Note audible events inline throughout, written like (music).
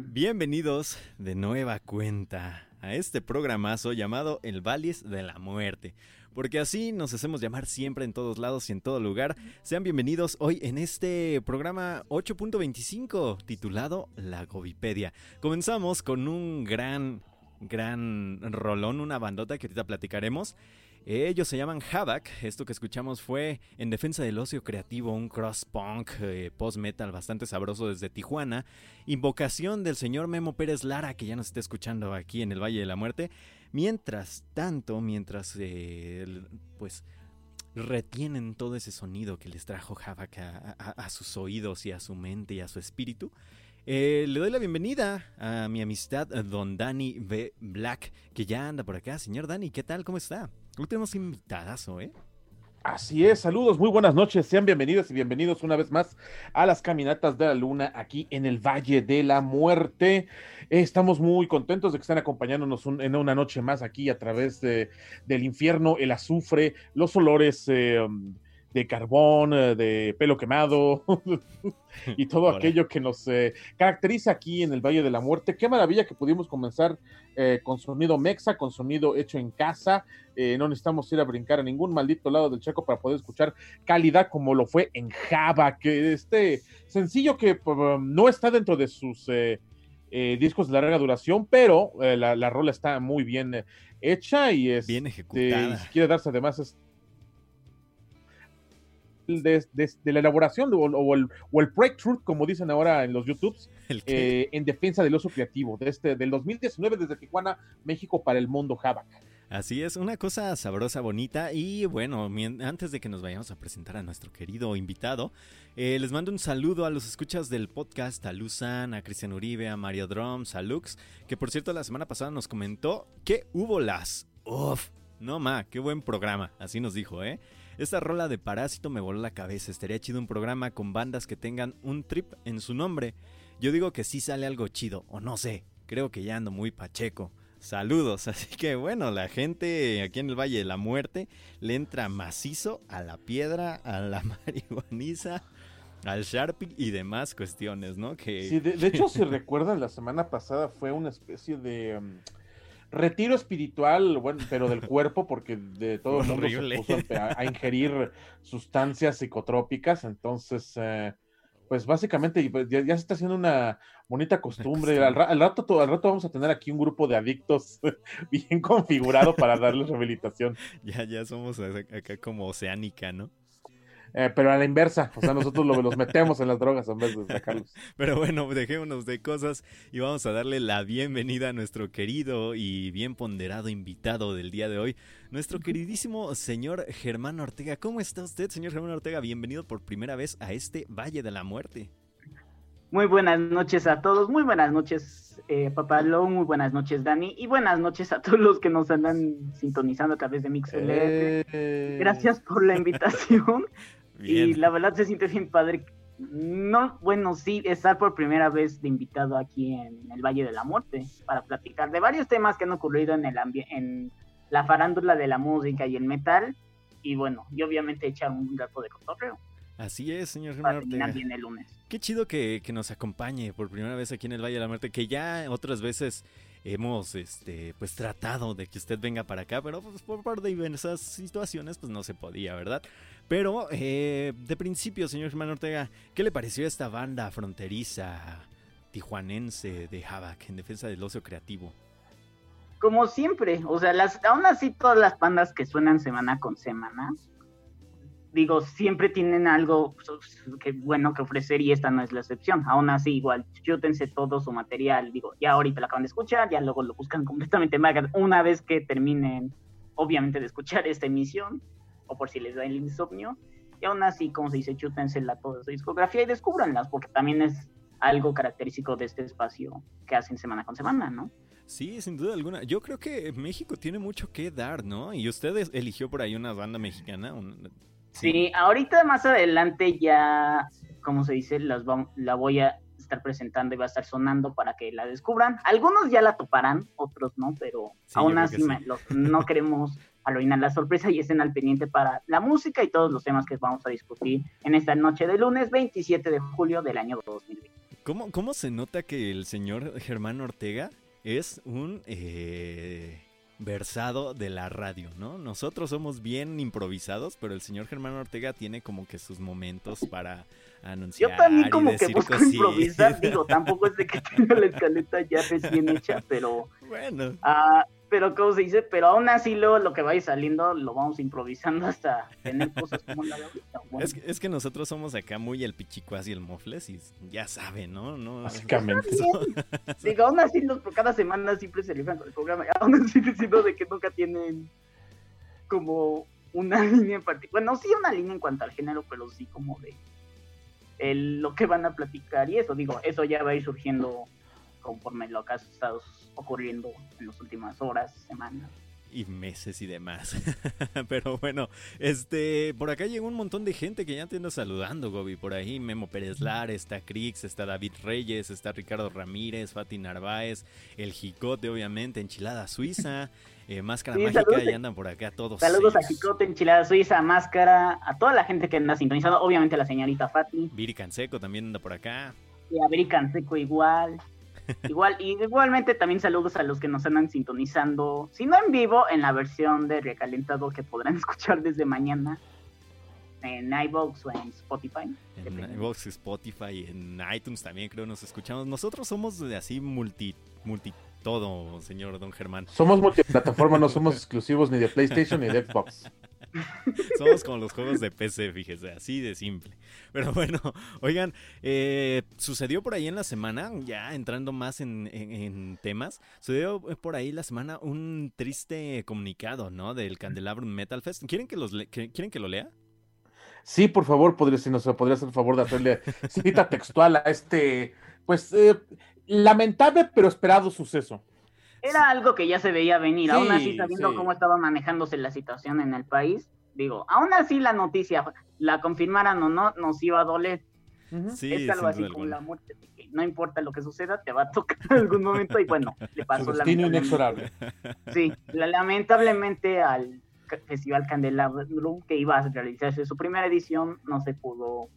Bienvenidos de nueva cuenta a este programazo llamado El Valles de la Muerte. Porque así nos hacemos llamar siempre en todos lados y en todo lugar. Sean bienvenidos hoy en este programa 8.25 titulado La Govipedia. Comenzamos con un gran, gran rolón, una bandota que ahorita platicaremos. Ellos se llaman Havoc. Esto que escuchamos fue En Defensa del Ocio Creativo, un cross-punk eh, post-metal bastante sabroso desde Tijuana. Invocación del señor Memo Pérez Lara, que ya nos está escuchando aquí en el Valle de la Muerte. Mientras tanto, mientras eh, pues retienen todo ese sonido que les trajo Havoc a, sus oídos y a su mente y a su espíritu. Eh, le doy la bienvenida a mi amistad, don Dani B. Black, que ya anda por acá. Señor Dani, ¿qué tal? ¿Cómo está? Hoy tenemos invitadazo, ¿eh? Así es, saludos, muy buenas noches, sean bienvenidos y bienvenidos una vez más a las caminatas de la luna aquí en el Valle de la Muerte. Estamos muy contentos de que estén acompañándonos en una noche más aquí a través de, del infierno, el azufre, los olores eh, de carbón, eh, de pelo quemado (laughs) y todo aquello que nos eh, caracteriza aquí en el Valle de la Muerte. Qué maravilla que pudimos comenzar eh, con sonido mexa, con sonido hecho en casa. no necesitamos ir a brincar a ningún maldito lado del checo para poder escuchar calidad como lo fue en Java, que este sencillo que pues, no está dentro de sus... discos de larga duración, pero la, rola está muy bien hecha y es bien ejecutada. quiere darse además es, de, la elaboración o, el, o, el, breakthrough, como dicen ahora en los YouTubes, (laughs) eh, en defensa del oso creativo, de este, del 2019 desde Tijuana, México para el mundo Havoc. Así es, una cosa sabrosa, bonita y bueno, antes de que nos vayamos a presentar a nuestro querido invitado, eh, les mando un saludo a los escuchas del podcast, a Luzan, a Cristian Uribe, a Mario Drums, a Lux, que por cierto la semana pasada nos comentó que hubo las... Uf, no ma, qué buen programa, así nos dijo, ¿eh? Esta rola de Parásito me voló la cabeza. Estaría chido un programa con bandas que tengan un trip en su nombre. Yo digo que sí sale algo chido, o no sé. Creo que ya ando muy pacheco. Saludos, (laughs) así que bueno, la gente aquí en el Valle de la Muerte le entra macizo a la piedra, a la (laughs) marihuaniza, al Sharpie y demás cuestiones, ¿no? Que... Sí, de, hecho, si recuerdan, la semana pasada fue una especie de... Um, retiro espiritual, bueno, pero del cuerpo, porque de (laughs) todo el mundo se puso a, ingerir sustancias psicotrópicas, entonces, eh, pues básicamente pues, ya, se está haciendo una bonita costumbre. Al, rato, al rato vamos a tener aquí un grupo de adictos (laughs) bien configurado para darles rehabilitación. (laughs) Ya, ya somos acá como oceánica, ¿no? Eh, pero a la inversa, o sea, nosotros los metemos en las drogas en vez de sacarlos. (laughs) Pero bueno, dejémonos de cosas y vamos a darle la bienvenida a nuestro querido y bien ponderado invitado del día de hoy, nuestro queridísimo señor Germán Ortega. ¿Cómo está usted, señor Germán Ortega? Bienvenido por primera vez a este Valle de la Muerte. Muy buenas noches a todos, muy buenas noches, eh, Papá Lo, muy buenas noches, Dani, y buenas noches a todos los que nos andan sintonizando a través de MixLR. Eh... Gracias por la invitación. (laughs) Y la verdad se siente bien padre. No, bueno, sí, estar por primera vez de invitado aquí en el Valle de la Muerte para platicar de varios temas que han ocurrido en el en la farándula de la música y el metal. Y bueno, y obviamente echar un rato de cotorreo. Así es, señor bien el lunes. Qué chido que, que, nos acompañe por primera vez aquí en el Valle de la Muerte, que ya otras veces hemos este pues tratado de que usted venga para acá, pero pues, por, por diversas situaciones pues no se podía, ¿verdad? Pero eh, de principio, señor Germán Ortega, ¿qué le pareció esta banda fronteriza tijuanense de Havoc en defensa del ocio creativo? Como siempre, o sea, las, aún así todas las bandas que suenan semana con semana, digo, siempre tienen algo pues, bueno que ofrecer y esta no es la excepción. Aún así, igual, chútense todo su material. Digo, ya ahorita lo acaban de escuchar, ya luego lo buscan completamente una vez que terminen, obviamente, de escuchar esta emisión o por si les da el insomnio. Y aún así, como se dice, chútensela toda su discografía y descúbranlas, porque también es algo característico de este espacio que hacen semana con semana, ¿no? Sí, sin duda alguna. Yo creo que México tiene mucho que dar, ¿no? Y usted eligió por ahí una banda mexicana. Sí. ahorita más adelante ya, como se dice, las la voy a estar presentando y va a estar sonando para que la descubran. Algunos ya la toparán, otros no, pero aún así no queremos arruinar la sorpresa y estén al pendiente para la música y todos los temas que vamos a discutir en esta noche de lunes 27 de julio del año 2020. ¿Cómo, ¿Cómo se nota que el señor Germán Ortega es un eh, versado de la radio, ¿no? Nosotros somos bien improvisados, pero el señor Germán Ortega tiene como que sus momentos para anunciar. Yo también como que busco cositas. improvisar, digo, tampoco es de que (laughs) tenga la escaleta ya recién hecha, pero, Bueno, ah, pero ¿cómo se dice? Pero aún así luego lo que vaya saliendo lo vamos improvisando hasta tener cosas como la de ahorita. (laughs) Bueno, es que, es que nosotros somos acá muy el pichicuas y el mofles y ya saben, ¿no? no Básicamente. (laughs) Digo, aún así los, por cada semana siempre se rifan con el programa, aún así diciendo de que nunca tienen como una (laughs) línea en particular, bueno, sí una línea en cuanto al género, pero sí como de el- lo que van a platicar y eso, digo, eso ya va a ir surgiendo conforme lo que ha estado ocurriendo en las últimas horas, semanas. y meses y demás. (laughs) Pero bueno, este, por acá llegó un montón de gente que ya te anda saludando, Gobi. Por ahí Memo Pérez Lar, está Crix, está David Reyes, está Ricardo Ramírez, Fati Narváez, el Jicote, obviamente, Enchilada Suiza, (laughs) eh, Máscara Sí, Mágica, saludos. y andan por acá todos. Saludos a. Chicote, Enchilada Suiza, Máscara, a toda la gente que anda sintonizando, obviamente a la señorita Fati, Viri Canseco también anda por acá. y a Beri Canseco igual. Igual, y igualmente también saludos a los que nos andan sintonizando, si no en vivo, en la versión de Recalentado que podrán (laughs) escuchar desde mañana en iVoox o en Spotify. En iVoox, Spotify, en iTunes también creo nos escuchamos. Nosotros somos de así multi, multi todo, señor Don Germán. Somos multiplataforma, no somos exclusivos ni de PlayStation ni de Xbox. (laughs) Somos como los juegos de PC, fíjese, así de simple. Pero bueno, (laughs) oigan, eh, sucedió por ahí en la semana, ya entrando más en, temas, sucedió por ahí la semana un triste comunicado, ¿no? Del Candelabrum Metal Fest. ¿Quieren que, los ¿quieren que lo lea? Sí, por favor, podría, si nos podría hacer el favor de hacerle cita textual a este, pues, eh, lamentable pero esperado suceso. Era algo que ya se veía venir, aún Sí, así sabiendo sí. cómo estaba manejándose la situación en el país. Digo, aún así la noticia, la confirmaran o no, nos iba a doler. Es Sí, algo así como la muerte, de que no importa lo que suceda, te va a tocar en algún momento y bueno, (laughs) le pasó destino lamentablemente. inexorable. Sí, la- lamentablemente al Festival Candelabrum que iba a realizarse su primera edición no se pudo,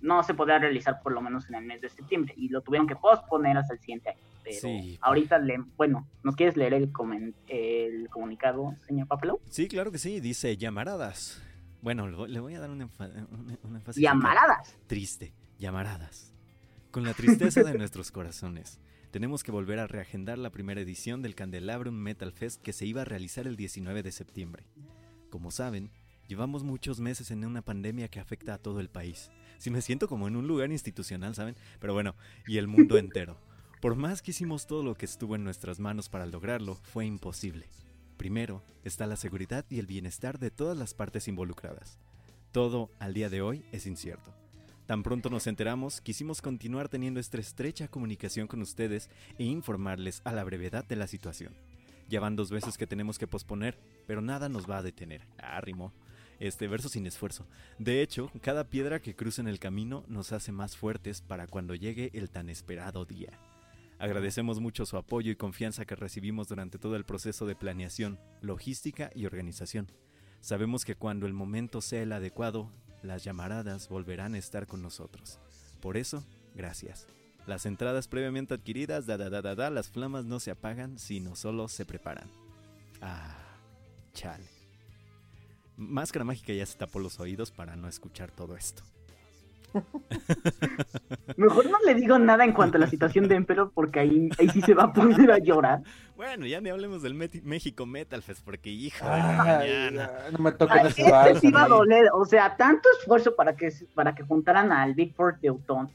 no se podía realizar por lo menos en el mes de septiembre y lo tuvieron que posponer hasta el siguiente año. Pero Sí. ahorita, le, bueno, ¿nos quieres leer el, comen- el comunicado, señor Papelo? Sí, claro que sí, dice llamaradas. Bueno, le voy- a dar un, énfasis Llamaradas. triste, llamaradas. Con la tristeza de (laughs) nuestros corazones, tenemos que volver a reagendar la primera edición del Candelabrum Metal Fest que se iba a realizar el 19 de septiembre. Como saben, llevamos muchos meses en una pandemia que afecta a todo el país. Si me siento como en un lugar institucional, ¿saben? Pero bueno, y el mundo (laughs) entero. Por más que hicimos todo lo que estuvo en nuestras manos para lograrlo, fue imposible. Primero está la seguridad y el bienestar de todas las partes involucradas. Todo al día de hoy es incierto. Tan pronto nos enteramos, quisimos continuar teniendo esta estrecha comunicación con ustedes e informarles a la brevedad de la situación. Ya van dos veces que tenemos que posponer, pero nada nos va a detener. Ah. Este verso sin esfuerzo. De hecho, cada piedra que cruza en el camino nos hace más fuertes para cuando llegue el tan esperado día. Agradecemos mucho su apoyo y confianza que recibimos durante todo el proceso de planeación, logística y organización. Sabemos que cuando el momento sea el adecuado, las llamaradas volverán a estar con nosotros. Por eso, gracias. Las entradas previamente adquiridas, da da da da da, las flamas no se apagan, sino solo se preparan. Ah, chale. Máscara Mágica ya se tapó los oídos para no escuchar todo esto. (laughs) Mejor no le digo nada en cuanto a la situación de Emperor porque ahí, ahí sí se va a poner a llorar. Bueno, ya ni hablemos del México Metal Fest, porque hijo de la Ay, mañana. ya, no me Ay, ese este vals sí va a a mí. doler, o sea, tanto esfuerzo para que, para que juntaran al Big Four de Utón.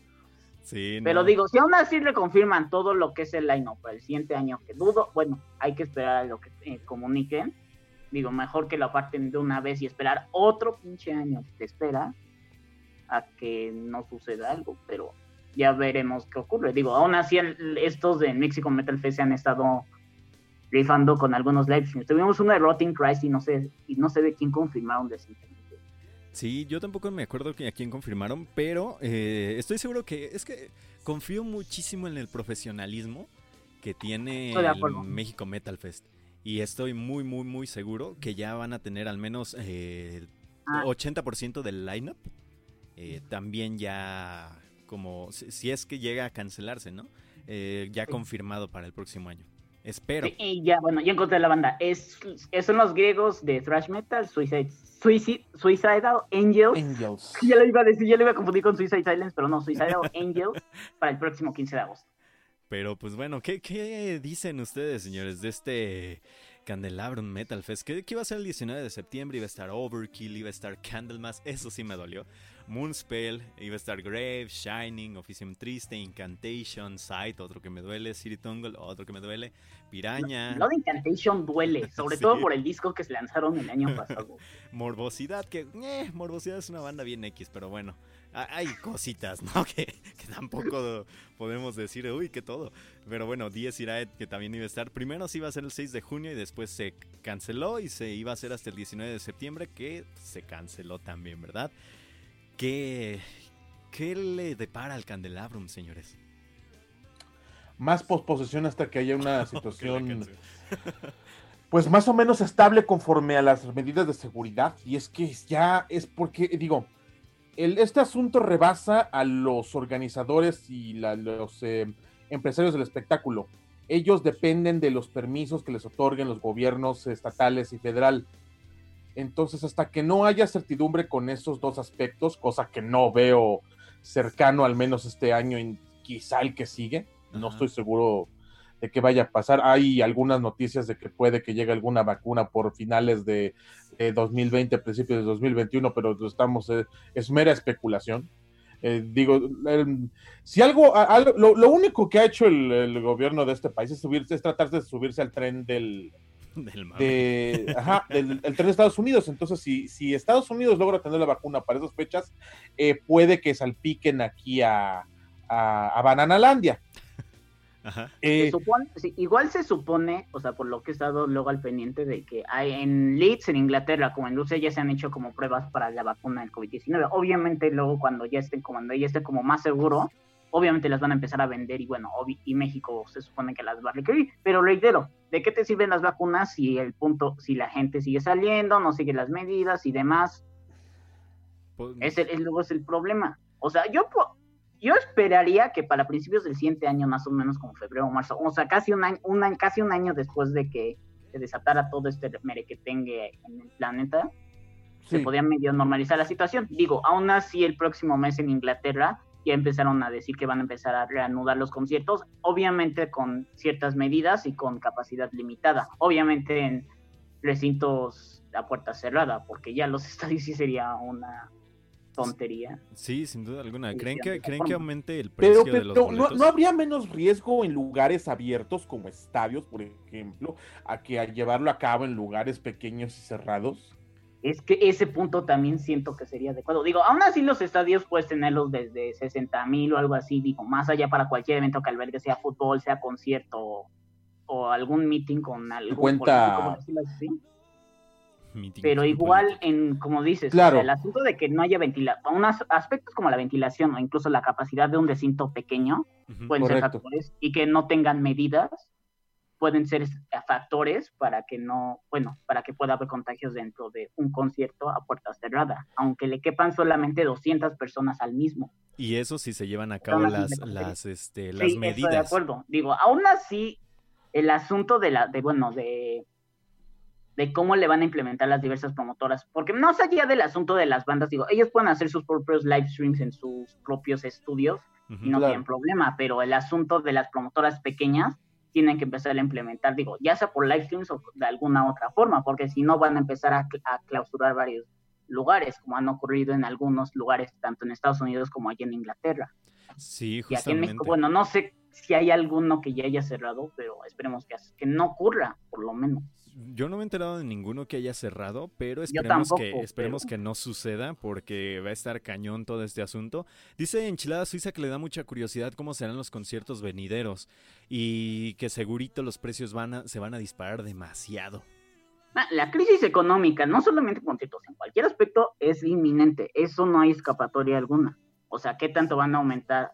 Sí, Pero no. digo, si aún así le confirman todo lo que es el line-up para el siguiente año, que dudo, bueno, hay que esperar a lo que eh, comuniquen. Digo, mejor que lo aparten de una vez y esperar otro pinche año de espera a que no suceda algo, pero ya veremos qué ocurre. Digo, aún así el- estos de Mexico Metal Fest se han estado rifando con algunos live streams. Tuvimos uno de Rotting Christ y no sé, y no sé de quién confirmaron recientemente. Sí, yo tampoco me acuerdo a quién confirmaron, pero eh, estoy seguro que es que confío muchísimo en el profesionalismo que tiene el. México Metal Fest. Y estoy muy, muy, muy seguro que ya van a tener al menos eh, Ah. 80% del lineup. Eh, también ya como, si, es que llega a cancelarse, ¿no? Eh, ya confirmado para el próximo año. Espero. y ya, bueno, ya encontré la banda. Es, son los griegos de thrash metal, Suicide, Suicide, Suicidal Angels. Angels. Ya lo iba a decir, ya lo iba a confundir con Suicide Silence, pero no, Suicidal (laughs) Angels para el próximo 15 de agosto. Pero pues bueno, ¿qué, ¿qué, dicen ustedes, señores, de este Candelabrum Metal Fest? ¿Qué, iba a ser el 19 de septiembre? Iba a estar Overkill, iba a estar Candlemas, eso sí me dolió. Moonspell, iba a estar Grave, Shining, Officium Triste, Incantation, Sight, otro que me duele, City Tungle, otro que me duele, Piraña. No, de Incantation duele, (laughs) sobre todo por el disco que se lanzaron el año pasado. (laughs) Morbosidad, que eh, Morbosidad es una banda bien X, pero bueno, hay cositas, ¿no? (laughs) Que, que, tampoco podemos decir, uy, que todo. Pero bueno, Diez Iraed, que también iba a estar. Primero se iba a ser el 6 de junio y después se canceló y se iba a hacer hasta el 19 de septiembre, que se canceló también, ¿verdad? ¿Qué, qué le depara al Candelabrum, señores? Más posposición hasta que haya una (laughs) situación (laughs) pues más o menos estable conforme a las medidas de seguridad. Y es que ya es porque, digo, el, este asunto rebasa a los organizadores y los eh, empresarios del espectáculo. Ellos dependen de los permisos que les otorguen los gobiernos estatales y federal. Entonces, hasta que no haya certidumbre con esos dos aspectos, cosa que no veo cercano al menos este año y quizá el que sigue, no estoy seguro de qué vaya a pasar. Hay algunas noticias de que puede que llegue alguna vacuna por finales de, 2020, principios de 2021, pero estamos, eh, es mera especulación. Eh, digo, si algo, lo, único que ha hecho el, gobierno de este país es, subirse, es tratar de subirse al tren del, (laughs) del, ajá, el tren de Estados Unidos. Entonces, si, si Estados Unidos logra tener la vacuna para esas fechas, eh, puede que salpiquen aquí a, a, Bananalandia. Ajá. Eh, igual se supone, o sea, por lo que he estado luego al pendiente de que hay en Leeds, en Inglaterra, como en Rusia, ya se han hecho como pruebas para la vacuna del COVID-19. Obviamente, luego cuando ya estén, cuando ya esté como más seguro, obviamente las van a empezar a vender y bueno, y México se supone que las va a requerir, pero reitero, ¿de qué te sirven las vacunas si el punto, si la gente sigue saliendo, no sigue las medidas y demás? Pues, ese es luego es el problema. O sea, yo yo esperaría que para principios del siguiente año, más o menos como febrero o marzo, o sea, casi un año, un año, casi un año después de que se desatara todo este merequetengue en el planeta, se podía medio normalizar la situación. Digo, aún así el próximo mes en Inglaterra ya empezaron a decir que van a empezar a reanudar los conciertos, obviamente con ciertas medidas y con capacidad limitada, obviamente en recintos a puerta cerrada, porque ya los (laughs) estadios sí sería una tontería. Sí, sin duda alguna. ¿Creen que, ¿creen que aumente el precio de los boletos? No, habría menos riesgo en lugares abiertos como estadios, por ejemplo, a que a llevarlo a cabo en lugares pequeños y cerrados? es que ese punto también siento que sería adecuado. Digo, aún así los estadios puedes tenerlos desde 60 mil o algo así, digo, más allá para cualquier evento que albergue, sea fútbol, sea concierto o algún meeting con algún Cuenta... Pero igual, en como dices, el asunto de que no haya ventilación, unos aspectos como la ventilación o incluso la capacidad de un recinto pequeño pueden ser factores y que no tengan medidas pueden ser factores para que no, bueno, para que pueda haber contagios dentro de un concierto a puerta cerrada, aunque le quepan solamente 200 personas al mismo. Y eso sí se llevan a cabo las, las, este, las medidas. Estoy de acuerdo. Digo, aún así, el asunto de la, de, bueno, de, de cómo le van a implementar las diversas promotoras, porque no más allá del asunto de las bandas, digo, ellos pueden hacer sus propios live streams en sus propios estudios y no tienen problema, pero el asunto de las promotoras pequeñas, tienen que empezar a implementar, digo, ya sea por live streams o de alguna otra forma, porque si no van a empezar a, clausurar varios lugares, como han ocurrido en algunos lugares, tanto en Estados Unidos como allí en Inglaterra. Sí, justamente. Y aquí en México, bueno, no sé si hay alguno que ya haya cerrado, pero esperemos que, que no ocurra, por lo menos yo no me he enterado de ninguno que haya cerrado, pero esperemos, que, esperemos que no suceda porque va a estar cañón todo este asunto. Dice Enchilada Suiza que le da mucha curiosidad cómo serán los conciertos venideros y que segurito los precios van a, se van a disparar demasiado. Ah, la crisis económica, no solamente conciertos, en cualquier aspecto es inminente. Eso no hay escapatoria alguna. O sea, ¿qué tanto van a aumentar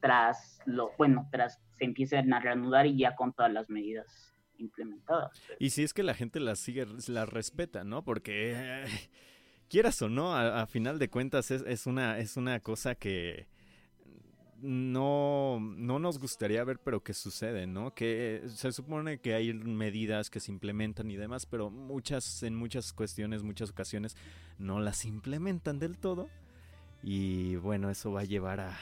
tras lo, bueno, tras se empiecen a reanudar y ya con todas las medidas implementadas. Y si es que la gente las sigue, las respeta, ¿no? Porque quieras o no, a, final de cuentas es, una, es una cosa que, no, no nos gustaría ver, pero que sucede, ¿no? Que se supone que hay medidas que se implementan y demás, pero muchas, en muchas cuestiones, muchas ocasiones, no las implementan del todo. Y bueno, eso va a llevar a,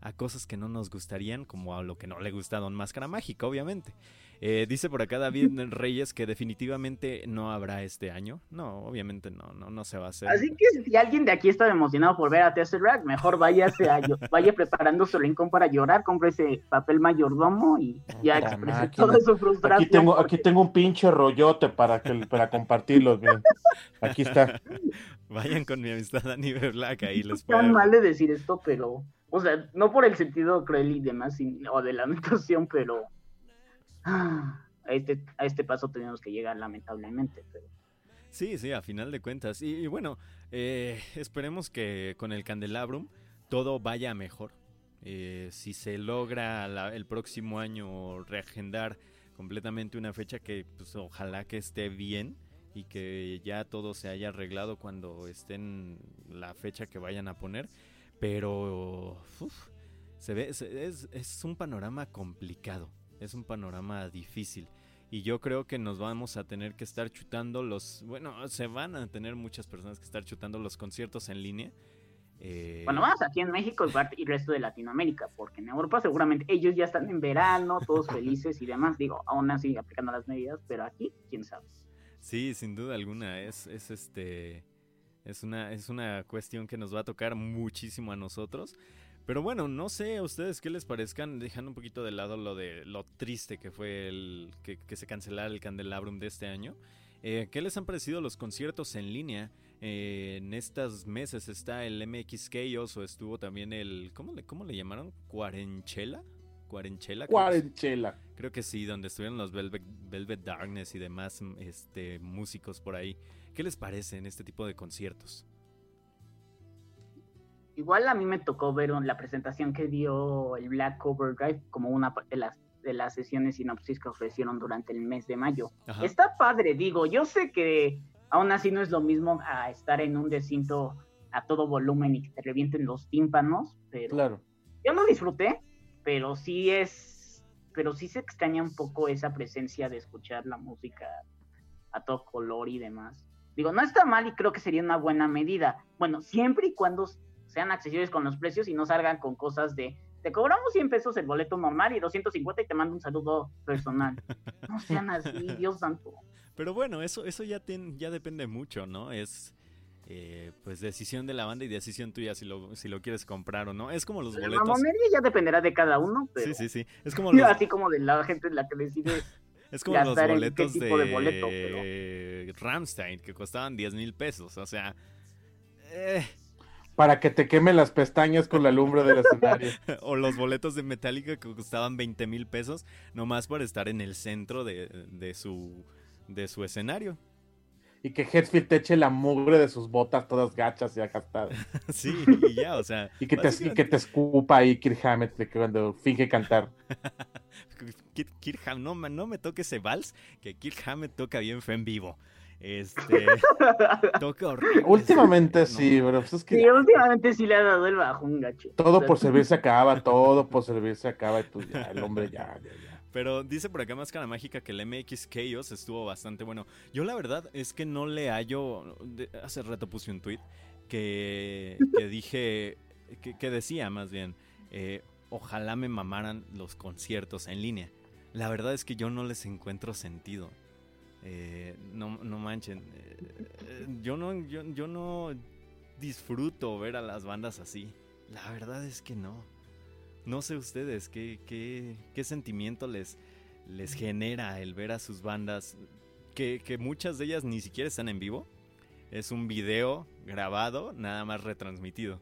a cosas que no nos gustarían, como a lo que no le gusta a Don Máscara Mágica, obviamente. Eh, dice por acá David (laughs) Reyes que definitivamente no habrá este año. No, obviamente no, no, no se va a hacer. Así que si alguien de aquí está emocionado por ver a Tesseract, mejor váyase a, (laughs) vaya preparando su rincón para llorar, compre ese papel mayordomo y ya exprese toda su frustración. Aquí tengo, aquí tengo un pinche rollote para, que, para compartirlo. Aquí está. (laughs) Vayan con mi amistad Dani Black, ahí les puedo. tan mal de decir esto, pero, o sea, no por el sentido cruel y demás, o de lamentación, (laughs) pero a este, a este paso tenemos que llegar lamentablemente. Pero... Sí, sí, a final de cuentas. Y, bueno, eh, esperemos que con el Candelabrum todo vaya mejor. Eh, si se logra el próximo año reagendar completamente una fecha que pues, ojalá que esté bien y que ya todo se haya arreglado cuando estén la fecha que vayan a poner. Pero se ve, es, es un panorama complicado es un panorama difícil. Y yo creo que nos vamos a tener que estar chutando los... Bueno, se van a tener muchas personas que estar chutando los conciertos en línea. Eh, bueno, más aquí en México y el resto de Latinoamérica, porque en Europa seguramente ellos ya están en verano, todos felices y demás. Digo, aún así aplicando las medidas, pero aquí, quién sabe. Sí, sin duda alguna, es, es este... Es una, es una cuestión que nos va a tocar muchísimo a nosotros. Pero bueno, no sé a ustedes qué les parezcan, dejando un poquito de lado lo de lo triste que fue el que, se cancelara el Candelabrum de este año. Eh, ¿Qué les han parecido los conciertos en línea? Eh, en estos meses está el MX Chaos o estuvo también el. ¿Cómo le, cómo le llamaron? ¿Cuarenchela? ¿Cuarenchela? Cuarenchela. Creo que sí, donde estuvieron los Velvet, Velvet Darkness y demás este, músicos por ahí. ¿Qué les parece en este tipo de conciertos? igual a mí me tocó ver la presentación que dio el Black Overdrive como una de las de las sesiones sinopsis que ofrecieron durante el mes de mayo. Está padre, digo, yo sé que aún así no es lo mismo a estar en un recinto a todo volumen y que te revienten los tímpanos, pero claro. yo lo disfruté, pero sí es, pero sí se extraña un poco esa presencia de escuchar la música a todo color y demás. Digo, no está mal y creo que sería una buena medida. Bueno, siempre y cuando sean accesibles con los precios y no salgan con cosas de te cobramos 100 pesos el boleto normal y 250 y te mando un saludo personal. (laughs) No sean así, Dios santo. Pero bueno, eso, eso ya, ya depende mucho, ¿no? Es eh, pues decisión de la banda y decisión tuya si lo, si lo quieres comprar o no. Es como los boletos. La ya dependerá de cada uno, pero... Sí, sí, sí. Es (laughs) como Así como de la gente la que decide... Es como los boletos de, de boleto, Ramstein, que costaban 10 mil pesos. O sea... Eh para que te queme las pestañas con la lumbre del escenario. (laughs) o los boletos de Metallica que costaban 20 mil pesos, nomás por estar en el centro de, su, de su escenario. Y que Headfield te eche la mugre de sus botas todas gachas y agastadas. (laughs) sí, y ya, o sea. (laughs) y, que te, que te escupa ahí Kirk Hammett cuando finge cantar. Kirk, no, no me toque ese vals, que Kirk Hammett toca bien fe en vivo. Este. (laughs) toca horrible. Últimamente sí, pero pues es que. Sí, últimamente sí le ha dado el bajón, gacho. Todo por servir se acaba, todo por servir se acaba, y pues ya, el hombre ya, ya, ya. Pero dice por acá Máscara Mágica que el MX Chaos estuvo bastante bueno. Yo la verdad es que no le hallo. Hace rato puse un tweet que, que (laughs) dije. Que, que, decía más bien. Eh, ojalá me mamaran los conciertos en línea. La verdad es que yo no les encuentro sentido. Eh, no, no manchen. Eh, yo, no, yo, no disfruto ver a las bandas así. La verdad es que no. No sé ustedes qué, qué, qué sentimiento les, les genera el ver a sus bandas. Que, que muchas de ellas ni siquiera están en vivo. Es un video grabado, nada más retransmitido.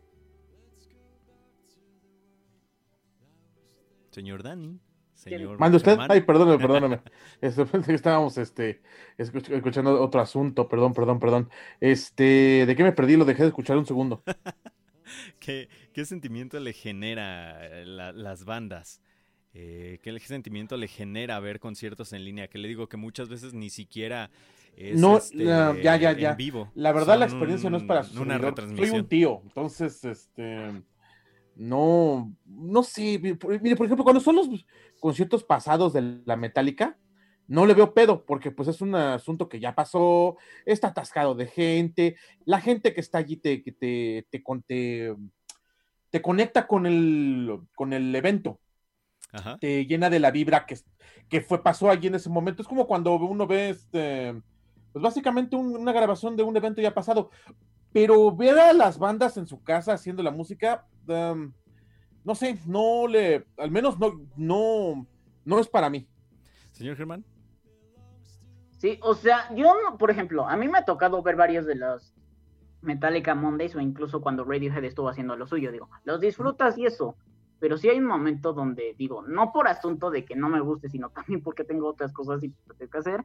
Señor Dani. Mande usted. Ay, perdóname, perdóname. (laughs) (laughs) Estábamos este, escuchando otro asunto. Perdón, perdón, perdón. Este, ¿de qué me perdí? Lo dejé de escuchar un segundo. (laughs) ¿Qué, ¿Qué, sentimiento le genera eh, las bandas? Eh, ¿Qué sentimiento le genera ver conciertos en línea? Que le digo que muchas veces ni siquiera es no, este, ya, ya, ya. En vivo. La verdad, la experiencia no es para su una retransmisión. Soy un tío, entonces, este no, no sé, mire, por ejemplo, cuando son los conciertos pasados de la Metallica, no le veo pedo, porque pues es un asunto que ya pasó, está atascado de gente, la gente que está allí te, te, te, te, te conecta con el, con el evento, te llena de la vibra que, que fue, pasó allí en ese momento. Es como cuando uno ve este, pues básicamente una grabación de un evento ya pasado, pero ver a las bandas en su casa haciendo la música, no sé, no le, al menos no, no, no es para mí. Señor Germán. Sí, o sea, yo, por ejemplo, a mí me ha tocado ver varios de los Metallica Mondays o incluso cuando Radiohead estuvo haciendo lo suyo, digo, los disfrutas y eso, pero sí hay un momento donde digo, no por asunto de que no me guste, sino también porque tengo otras cosas que hacer,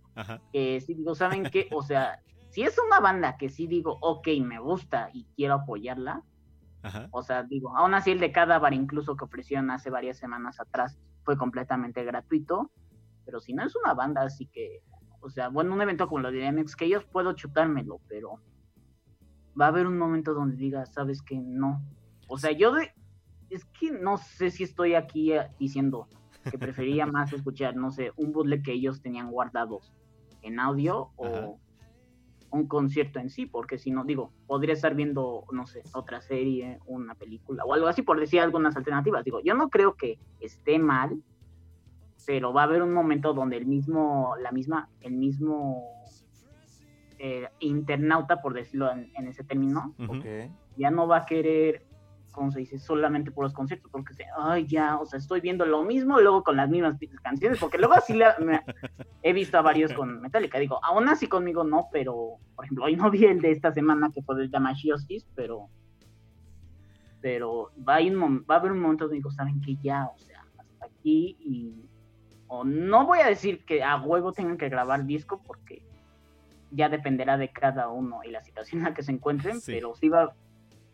que sí digo, ¿saben qué? O sea, (laughs) si es una banda que sí digo, ok, me gusta y quiero apoyarla, o sea, digo, aún así el de Cadavar incluso que ofrecieron hace varias semanas atrás fue completamente gratuito, pero si no es una banda así que o sea, bueno, un evento como lo de MX, que ellos puedo chutármelo, pero va a haber un momento donde diga, sabes que no. O sea, yo de, es que no sé si estoy aquí eh, diciendo que (laughs) prefería más escuchar, no sé, un bootleg que ellos tenían guardados en audio o un concierto en sí, porque si no, digo, podría estar viendo, no sé, otra serie, una película o algo así, por decir algunas alternativas. Digo, yo no creo que esté mal pero va a haber un momento donde el mismo, la misma, el mismo eh, internauta, por decirlo en, ese término, ya no va a querer, como se dice, solamente por los conciertos, porque se, ay, ya, o sea, estoy viendo lo mismo luego con las mismas canciones, porque luego así he visto a varios con Metallica, digo, aún así conmigo no, pero, por ejemplo, hoy no vi el de esta semana que fue el de Mashiosis, pero pero va a, va a haber un momento donde digo, saben que ya, o sea, hasta aquí y o no voy a decir que a huevo tengan que grabar disco porque ya dependerá de cada uno y la situación en la que se encuentren, pero sí va,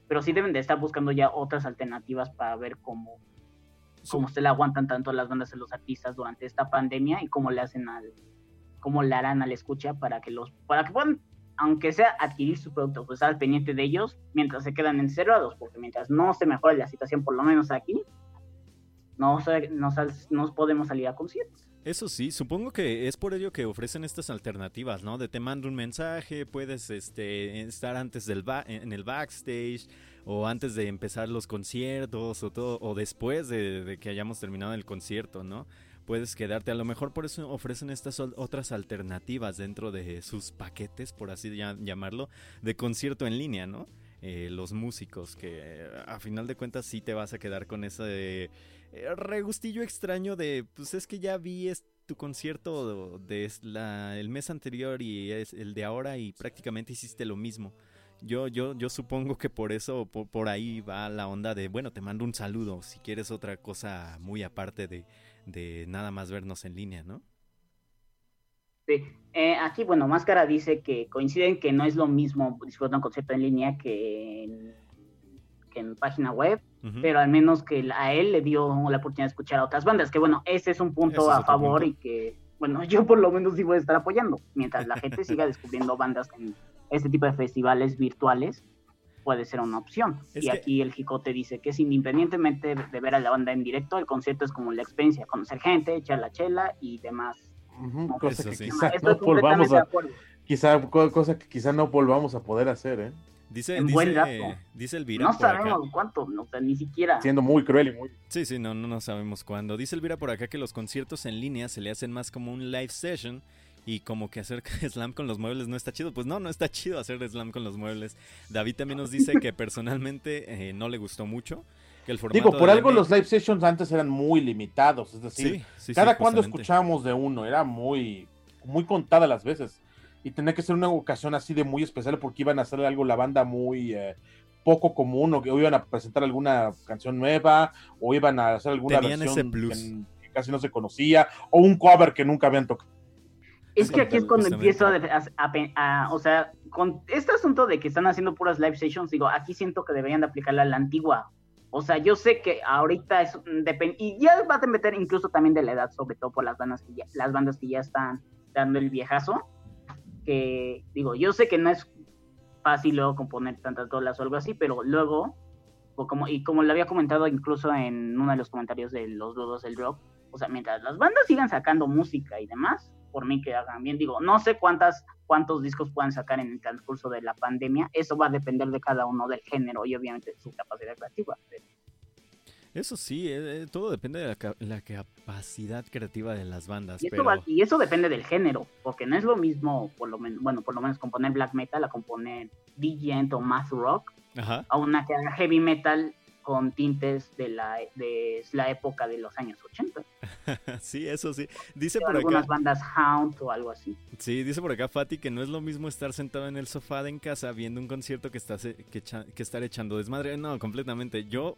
pero sí deben de estar buscando ya otras alternativas para ver cómo, cómo se le aguantan tanto las bandas de los artistas durante esta pandemia y cómo le hacen al, cómo le harán a la escucha para que los, para que puedan, aunque sea adquirir su producto, pues estar pendiente de ellos mientras se quedan encerrados, porque mientras no se mejore la situación, por lo menos aquí, no, no, podemos salir a conciertos. Eso sí, supongo que es por ello que ofrecen estas alternativas, ¿no? De te mando un mensaje, puedes este, estar antes del en el backstage o antes de empezar los conciertos o todo o después de, que hayamos terminado el concierto, ¿no? Puedes quedarte, a lo mejor por eso ofrecen estas otras alternativas dentro de sus paquetes, por así llamarlo, de concierto en línea, ¿no? Eh, los músicos que a final de cuentas sí te vas a quedar con ese regustillo extraño de, pues es que ya vi tu concierto de la, el mes anterior y es el de ahora y prácticamente hiciste lo mismo. Yo, yo, yo supongo que por eso, por, ahí va la onda de, bueno, te mando un saludo si quieres otra cosa muy aparte de, de nada más vernos en línea, ¿no? Sí, eh, aquí, bueno, Máscara dice que coinciden que no es lo mismo disfrutar un concierto en línea que que en página web pero al menos que a él le dio la oportunidad de escuchar a otras bandas, que bueno, ese es un punto a favor y que, bueno, (laughs) yo por lo menos sí voy a estar apoyando, mientras la gente (laughs) siga descubriendo bandas en este tipo de festivales virtuales, puede ser una opción. y aquí el Jicote dice que es independientemente de ver a la banda en directo, el concierto es como la experiencia, conocer gente, echar la chela y demás. cosa que quizá no volvamos a, quizá, cosa que quizá no volvamos a poder hacer, ¿eh? Dice, dice, dice Elvira. No sabemos cuánto, no, ni siquiera. Siendo muy cruel y muy. Sí, sí, no, no, no sabemos cuándo. Dice Elvira por acá que los conciertos en línea se le hacen más como un live session y como que hacer (laughs) slam con los muebles no está chido. Pues no, no está chido hacer slam con los muebles. David también nos dice que personalmente eh, no le gustó mucho. Que el Digo, por algo los live sessions antes eran muy limitados. Es decir, cada cuando escuchábamos de uno era muy, muy contada las veces y tenía que ser una ocasión así de muy especial porque iban a hacer algo la banda muy eh, poco común o que iban a presentar alguna canción nueva o iban a hacer alguna versión Que, casi no se conocía o un cover que nunca habían tocado. Es que aquí es cuando empiezo a, o sea, con este asunto de que están haciendo puras live sessions, digo, aquí siento que deberían de aplicarla a la antigua. O sea, yo sé que ahorita es depende y ya va a depender incluso también de la edad, sobre todo por las bandas que ya, las bandas que ya están dando el viejazo que, digo, yo sé que no es fácil luego componer tantas tolas o algo así, pero luego o como, y como lo había comentado incluso en uno de los comentarios de los dudos del rock, o sea, mientras las bandas sigan sacando música y demás, por mí que hagan bien, digo, no sé cuántas, cuántos discos puedan sacar en el transcurso de la pandemia, eso va a depender de cada uno del género y obviamente de su capacidad creativa. Eso sí, eh, eh, todo depende de la, capacidad creativa de las bandas. Y, pero... y, eso depende del género, porque no es lo mismo, por lo menos, bueno, por lo menos componer black metal a componer djent o math rock, a una que haga heavy metal con tintes de la, de la época de los años 80. (laughs) sí, eso sí. Dice por algunas bandas Hound o algo así. Sí, dice por acá Fati que no es lo mismo estar sentado en el sofá de en casa viendo un concierto que, estás, que, que estar echando desmadre. No, completamente. Yo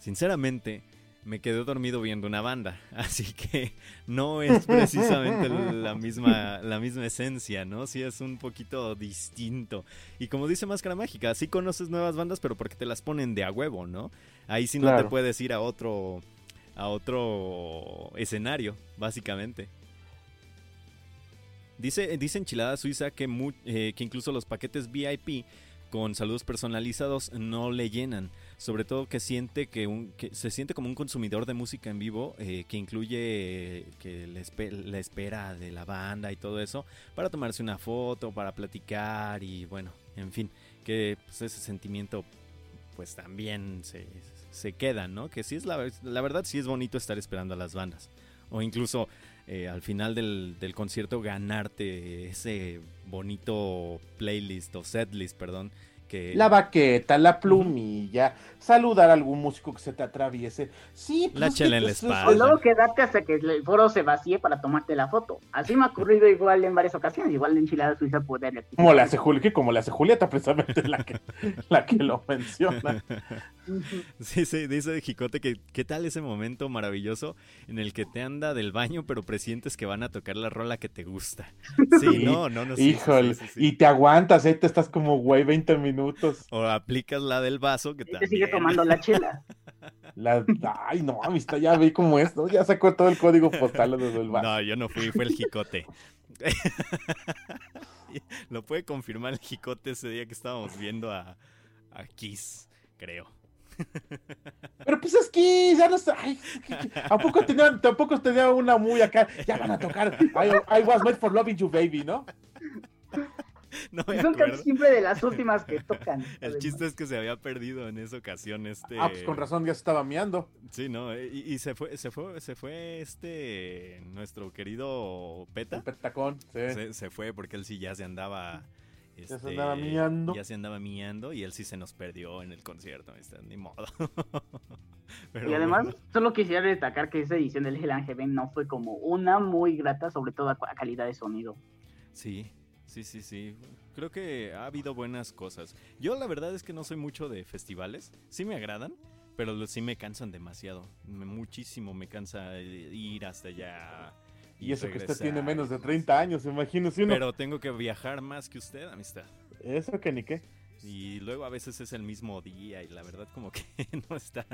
sinceramente, me quedé dormido viendo una banda, (laughs) así que no es precisamente la misma, la misma esencia, ¿no? Sí es un poquito distinto. Y como dice Máscara Mágica, sí conoces nuevas bandas, pero porque te las ponen de a huevo, ¿no? Ahí sí no te puedes ir a otro, a otro escenario, básicamente. Dice, dice Enchilada Suiza que, eh, que incluso los paquetes VIP con saludos personalizados no le llenan sobre todo que siente que, un, que se siente como un consumidor de música en vivo eh, que incluye que la, espera de la banda y todo eso para tomarse una foto, para platicar y bueno, en fin, que pues, ese sentimiento pues también se, se queda, ¿no? Que sí es la, la verdad sí es bonito estar esperando a las bandas o incluso eh, al final del, del, concierto ganarte ese bonito playlist o setlist, perdón, la baqueta, la plumilla, saludar a algún músico que se te atraviese. Sí, pues la chela en la espalda. O luego quedarte hasta que el foro se vacíe para tomarte la foto. Así me ha ocurrido igual en varias ocasiones, igual en Enchilada Suiza poder. Como le hace Julieta, como le hace Julieta, precisamente la que, (laughs) la que lo menciona. Sí, sí, dice Jicote que qué tal ese momento maravilloso en el que te anda del baño, pero presientes que van a tocar la rola que te gusta. Sí, no, no, no. Híjole, y te aguantas, ¿eh? Te estás como güey 20 minutos. O aplicas la del vaso que y te sigue tomando la chela. (laughs) La... Ay, no, amistad, ya vi cómo es, ¿no? Ya sacó todo el código postal del vaso. No, yo no fui, fue el Jicote. (laughs) Lo puede confirmar el Jicote ese día que estábamos viendo a, a Kiss, creo. (laughs) Pero pues es que ya no sé. ¿A poco tenía, tampoco tenía una muy acá? Ya van a tocar. I, was made for loving you, baby, ¿no? (laughs) No Son casi siempre de las (laughs) últimas que tocan. El chiste es que se había perdido en esa ocasión este. Ah, pues con razón ya se estaba miando. Sí, no, y, se fue, se fue, se fue este nuestro querido Peta. El petacón, sí. Se, fue porque él sí ya se andaba. ya se andaba este, miando. Ya se andaba miando y él sí se nos perdió en el concierto, ni modo. (laughs) y además, solo quisiera destacar que esa edición del Hell Heaven no fue como una muy grata, sobre todo a calidad de sonido. Sí, Sí, sí, sí. Creo que ha habido buenas cosas. Yo la verdad es que no soy mucho de festivales. Sí me agradan, pero sí me cansan demasiado. muchísimo me cansa ir hasta allá. Y, eso que usted tiene menos de 30 años, imagínese uno. Pero tengo que viajar más que usted, amistad. Eso que ni qué. Y luego a veces es el mismo día y la verdad como que (laughs) no está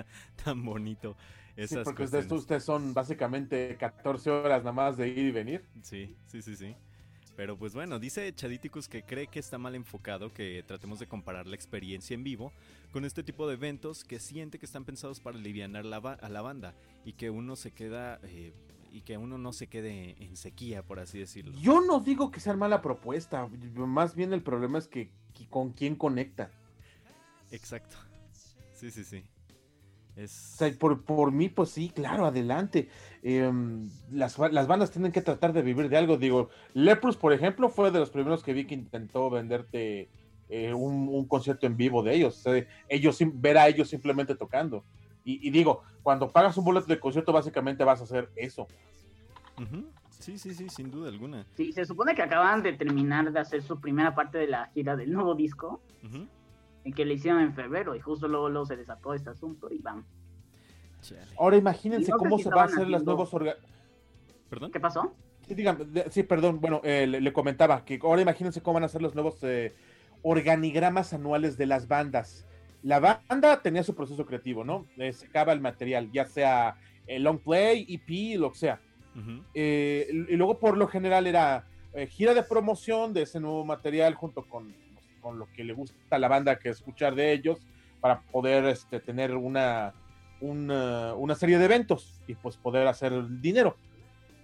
tan bonito. Esas sí, porque ustedes, ustedes son básicamente 14 horas nada más de ir y venir. Sí, sí, sí, sí. Pero pues bueno, dice Chaditicus que cree que está mal enfocado que tratemos de comparar la experiencia en vivo con este tipo de eventos que siente que están pensados para aliviar la a la banda y que uno se queda eh, y que uno no se quede en sequía, por así decirlo. Yo no digo que sea mala propuesta, más bien el problema es que con quién conecta. Exacto. Sí, sí, sí. Es... por, por mí, pues sí, claro, adelante. Em, las, bandas tienen que tratar de vivir de algo. Digo, Leprous, por ejemplo, fue de los primeros que vi que intentó venderte eh, un, concierto en vivo de ellos. ellos ver a ellos simplemente tocando. Y, digo, cuando pagas un boleto de concierto, básicamente vas a hacer eso. Sí, sí, sí, sin duda alguna. Sí, se supone que acaban de terminar de hacer su primera parte de la gira del nuevo disco que le hicieron en febrero y justo luego, luego se desató este asunto y van. Ahora imagínense cómo se va a hacer las nuevos ¿Perdón? ¿Qué pasó? Sí, sí perdón, bueno, eh, le, comentaba que ahora imagínense cómo van a ser los nuevos eh, organigramas anuales de las bandas. La banda tenía su proceso creativo, ¿no? Eh, se acaba el material, ya sea el long play, EP, lo que sea. y luego por lo general era gira de promoción de ese nuevo material junto con con lo que le gusta a la banda que escuchar de ellos, para poder este, tener una, una, una serie de eventos y pues poder hacer dinero.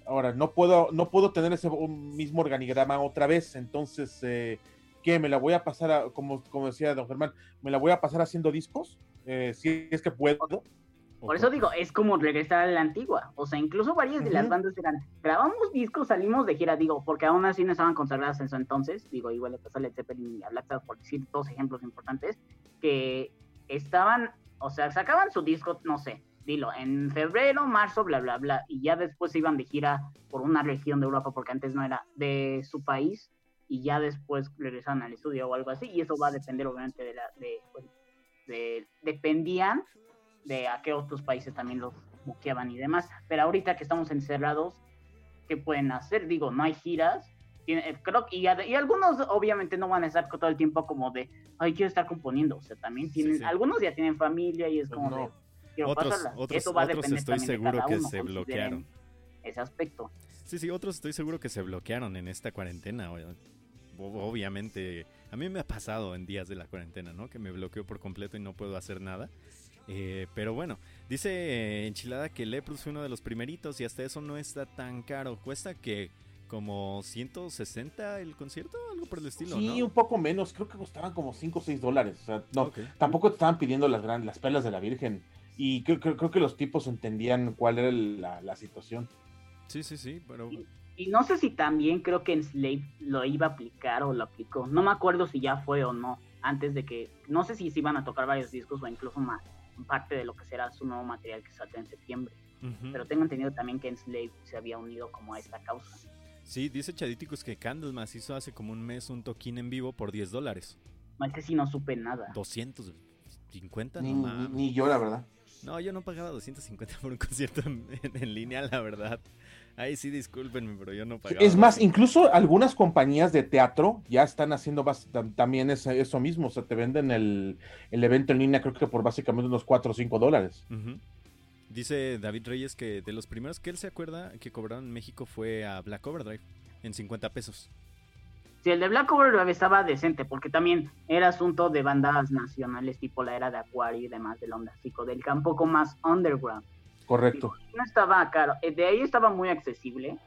Ahora, no puedo, no puedo tener ese mismo organigrama otra vez, entonces, eh, ¿qué? ¿Me la voy a pasar, a, como, como decía don Germán, ¿me la voy a pasar haciendo discos? Eh, si es que puedo. Por eso digo, es como regresar a la antigua. O sea, incluso varias de las bandas eran, grabamos discos, salimos de gira, digo, porque aún así no estaban consagradas en su entonces. Digo, igual le pasó a Led Zeppelin y a Black Sabbath, por decir dos ejemplos importantes, que estaban, o sea, sacaban su disco, no sé, dilo, en febrero, marzo, bla, bla, bla, y ya después se iban de gira por una región de Europa, porque antes no era de su país, y ya después regresaban al estudio o algo así, y eso va a depender obviamente de la, de, de dependían de a qué otros países también los buqueaban y demás. Pero ahorita que estamos encerrados, ¿qué pueden hacer? Digo, no hay giras. Eh, creo y, y algunos obviamente no van a estar todo el tiempo como de, ay, quiero estar componiendo. O sea, también tienen, algunos ya tienen familia y es pues como de, quiero otros, Otros, Eso va a estoy seguro que se bloquearon. Ese aspecto. Sí, sí, otros estoy seguro que se bloquearon en esta cuarentena. Obviamente, a mí me ha pasado en días de la cuarentena, ¿no? Que me bloqueo por completo y no puedo hacer nada. Eh, pero bueno, dice eh, Enchilada que Leprus fue uno de los primeritos y hasta eso no está tan caro. Cuesta que como 160 el concierto, algo por el estilo. Sí, un poco menos, creo que costaban como 5 o 6 dólares. O sea, no, tampoco te estaban pidiendo las, gran, las perlas de la Virgen. Y creo, creo, que los tipos entendían cuál era la, situación. Sí, sí, sí, pero... Y, no sé si también creo que en Slave lo iba a aplicar o lo aplicó. No me acuerdo si ya fue o no. Antes de que... No sé si se iban a tocar varios discos o incluso más parte de lo que será su nuevo material que saldrá en septiembre. Pero tengo entendido también que Enslave se había unido como a esta causa. Sí, dice Chadíticos que Candlemas hizo hace como un mes un toquín en vivo por 10 dólares. No, es que sí no supe nada. 250, ni, ni, yo, la verdad. No, yo no pagaba 250 por un (laughs) concierto en línea, la verdad. Ay, sí, discúlpenme, pero yo no pagaba. Es más, incluso algunas compañías de teatro ya están haciendo también eso, mismo. O sea, te venden el, evento en línea, creo que por básicamente unos 4 o 5 dólares. Dice David Reyes que de los primeros que él se acuerda que cobraron en México fue a Black Overdrive en 50 pesos. Sí, el de Black Overdrive estaba decente porque también era asunto de bandas nacionales tipo la era de Acuario y demás de la onda psicodélica, un poco más underground. Correcto. No estaba caro. Eh, de ahí estaba muy accesible,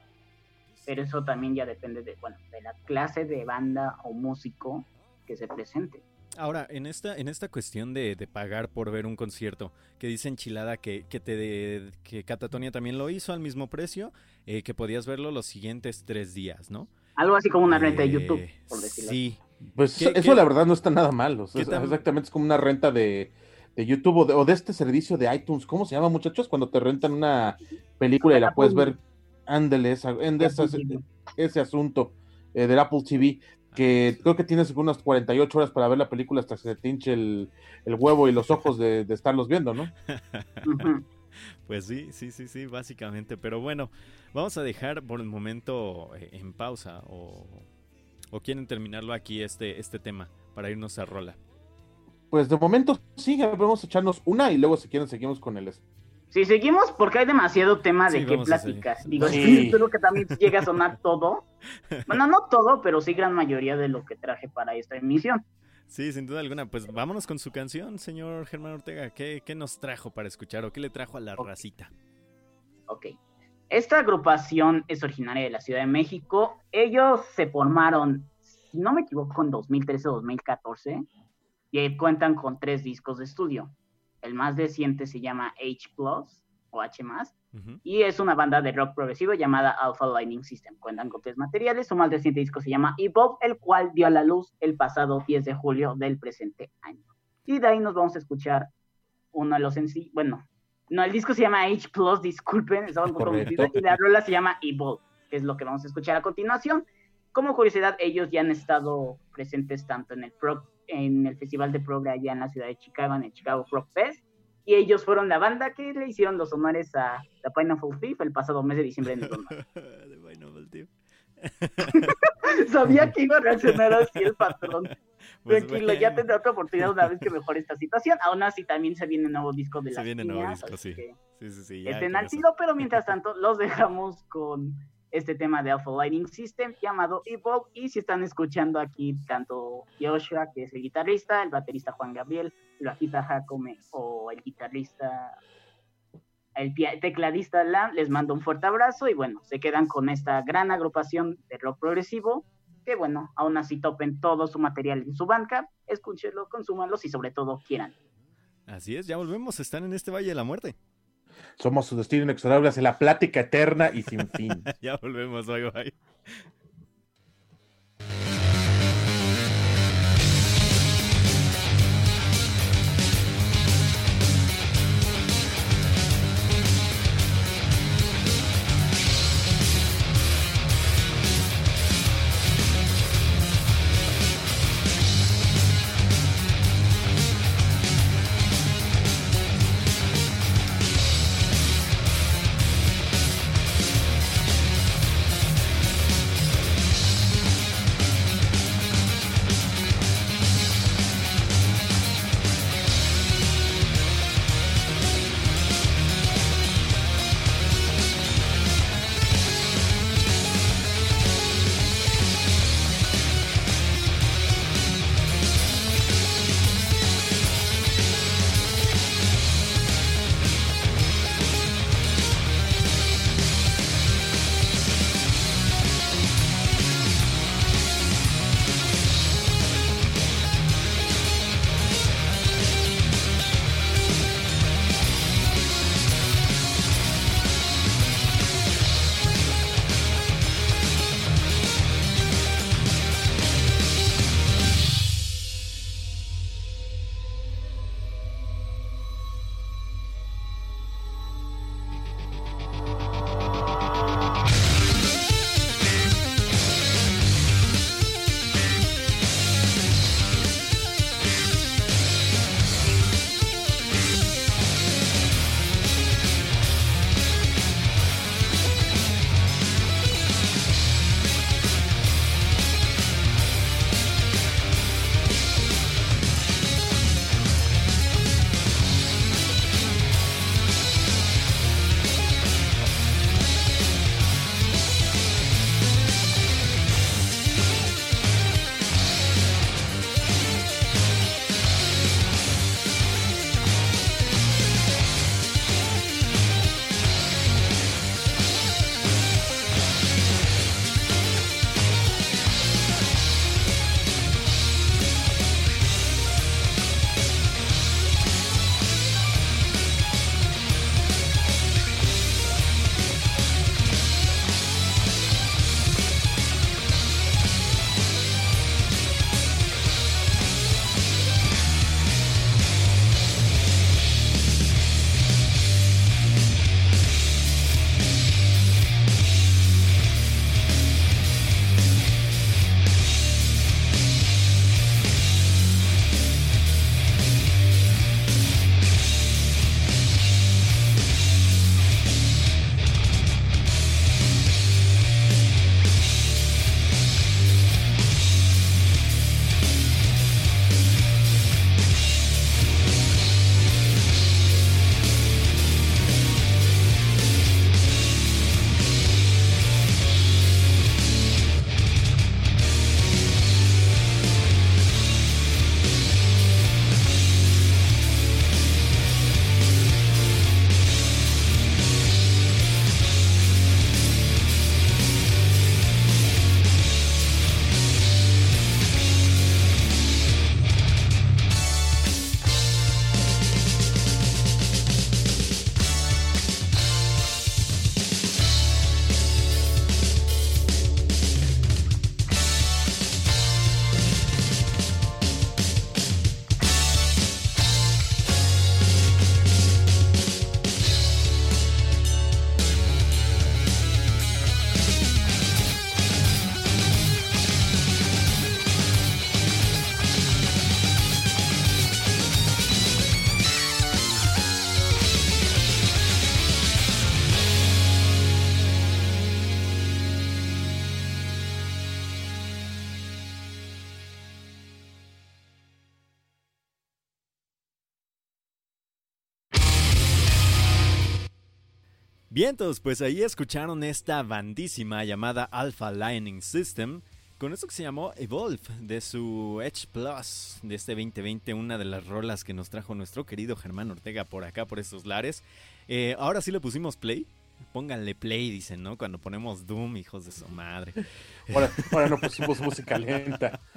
pero eso también ya depende de, bueno, de la clase de banda o músico que se presente. Ahora, en esta, en esta cuestión de, pagar por ver un concierto, que dice Enchilada que, que, te, que Catatonia también lo hizo al mismo precio, eh, que podías verlo los siguientes tres días, ¿no? Algo así como una renta de YouTube, eh, por decirlo Sí. Pues eso, la verdad no está nada mal. exactamente es como una renta de, de YouTube o de, este servicio de iTunes. ¿Cómo se llama, muchachos? Cuando te rentan una película y la puedes ver. Ándele, en ese, asunto eh, del Apple TV, que creo que tienes unas 48 horas para ver la película hasta que se te hinche el, huevo y los ojos de, estarlos viendo, ¿no? (laughs) Pues sí, sí, sí, sí, básicamente. Pero bueno, vamos a dejar por el momento eh, en pausa o, o quieren terminarlo aquí este, este tema para irnos a rola. Pues de momento sí, vamos a echarnos una y luego si quieren seguimos con el... Sí, seguimos porque hay demasiado tema de qué platicar. Digo, sí. espero que también llegue a sonar todo. Bueno, no todo, pero sí gran mayoría de lo que traje para esta emisión. Sí, sin duda alguna. Pues vámonos con su canción, señor Germán Ortega. ¿Qué, nos trajo para escuchar o qué le trajo a la racita? Ok. Esta agrupación es originaria de la Ciudad de México. Ellos se formaron, si no me equivoco, en 2013 o 2014 y cuentan con tres discos de estudio. El más reciente se llama H Plus o H y es una banda de rock progresivo llamada Alpha Lightning System. Cuentan con tres materiales. Su más reciente disco se llama Evolve, el cual dio a la luz el pasado 10 de julio del presente año. Y de ahí nos vamos a escuchar uno de los en sí, bueno, no, el disco se llama H Plus, disculpen, estaba un poco metido, y la rola se llama Evolve, que es lo que vamos a escuchar a continuación. Como curiosidad, ellos ya han estado presentes tanto en el Pro en el Festival de Progre allá en la ciudad de Chicago, en el Chicago Rock Fest. Y ellos fueron la banda que le hicieron los honores a The Pineapple Thief el pasado mes de diciembre en (laughs) el (laughs) Sabía que iba a reaccionar así el patrón. (laughs) Pues Tranquilo, ya tendrá otra oportunidad una vez que mejore esta situación. Aún así, también se viene un nuevo disco de la Se viene nuevo disco, sí. Sí, sí, sí. Estén al tiro, pero mientras tanto, los dejamos con este tema de Alpha Lighting System llamado Evolve. Y si están escuchando aquí tanto Joshua, que es el guitarrista, el baterista Juan Gabriel, el Jacome o el guitarrista, el tecladista Lam, les mando un fuerte abrazo y bueno, se quedan con esta gran agrupación de rock progresivo. Que bueno, aún así topen todo su material en su banca, escúchenlo, consúmanlos y sobre todo quieran. Así es, ya volvemos, están en este Valle de la Muerte. Somos su destino inexorable hacia la plática eterna y sin (laughs) fin. ya volvemos, bye bye. Vientos, pues ahí escucharon esta bandísima llamada Alpha Lightning System con eso que se llamó Evolve de su Edge Plus de este 2020, una de las rolas que nos trajo nuestro querido Germán Ortega por acá, por estos lares. Eh, ahora sí le pusimos play. Pónganle play, dicen, ¿no? Cuando ponemos Doom, hijos de su madre. (laughs) Ahora, ahora no pusimos música lenta. (laughs)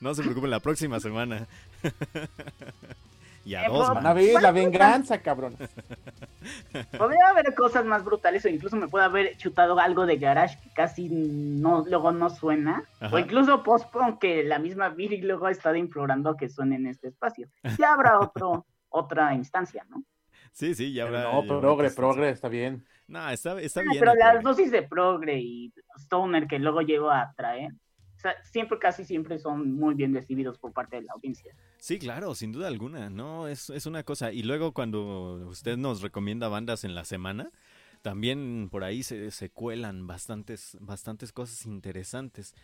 No se preocupen, la próxima semana. (laughs) y a Eh, dos. Van a ver la venganza, cabrón. Podría haber cosas más brutales o incluso me puede haber chutado algo de garage que casi no, luego no suena. Ajá. O incluso post-punk que la misma Billy luego ha estado implorando que suene en este espacio. Ya habrá (laughs) otro, otra instancia, ¿no? Sí, sí, ya habrá. no, ya progre, progre, está bien. No, está, está Ah, bien. pero las progre. dosis de progre y stoner que luego llego a traer, o sea, siempre, casi siempre son muy bien recibidos por parte de la audiencia. Sí, claro, sin duda alguna, ¿no? Es, es una cosa. Y luego cuando usted nos recomienda bandas en la semana, también por ahí se, se cuelan bastantes, bastantes cosas interesantes.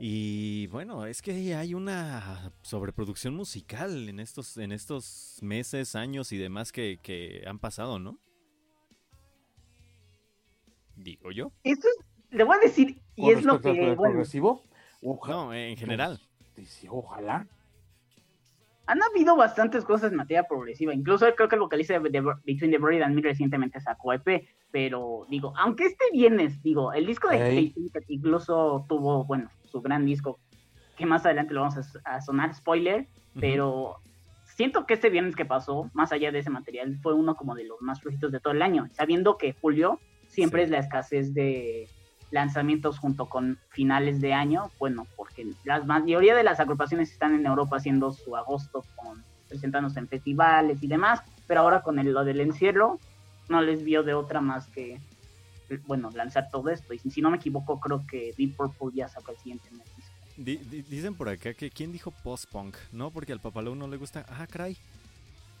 Y bueno, es que hay una sobreproducción musical en estos, en estos meses, años y demás que, que han pasado, ¿no? Digo yo. Eso es, le voy a decir, y es lo que, bueno, progresivo, oja- No, en general. ojalá. Han habido bastantes cosas en materia progresiva. Incluso creo que el vocalista de, de Between the Buried and Me recientemente sacó EP, pero digo, aunque este viernes, digo, el disco de Ey. Casey, que incluso tuvo, bueno, su gran disco, que más adelante lo vamos a, a sonar, spoiler, pero siento que este viernes que pasó, más allá de ese material, fue uno como de los más flojitos de todo el año, sabiendo que julio siempre Sí. es la escasez de lanzamientos junto con finales de año, bueno, porque la mayoría de las agrupaciones están en Europa haciendo su agosto con presentándose en festivales y demás, pero ahora con lo del encierro no les vio de otra más que bueno, lanzar todo esto. Y si, no me equivoco, creo que Deep Purple ya saca el siguiente dicen por acá que ¿quién dijo post-punk? No, porque al papalón no le gusta. Ah, caray.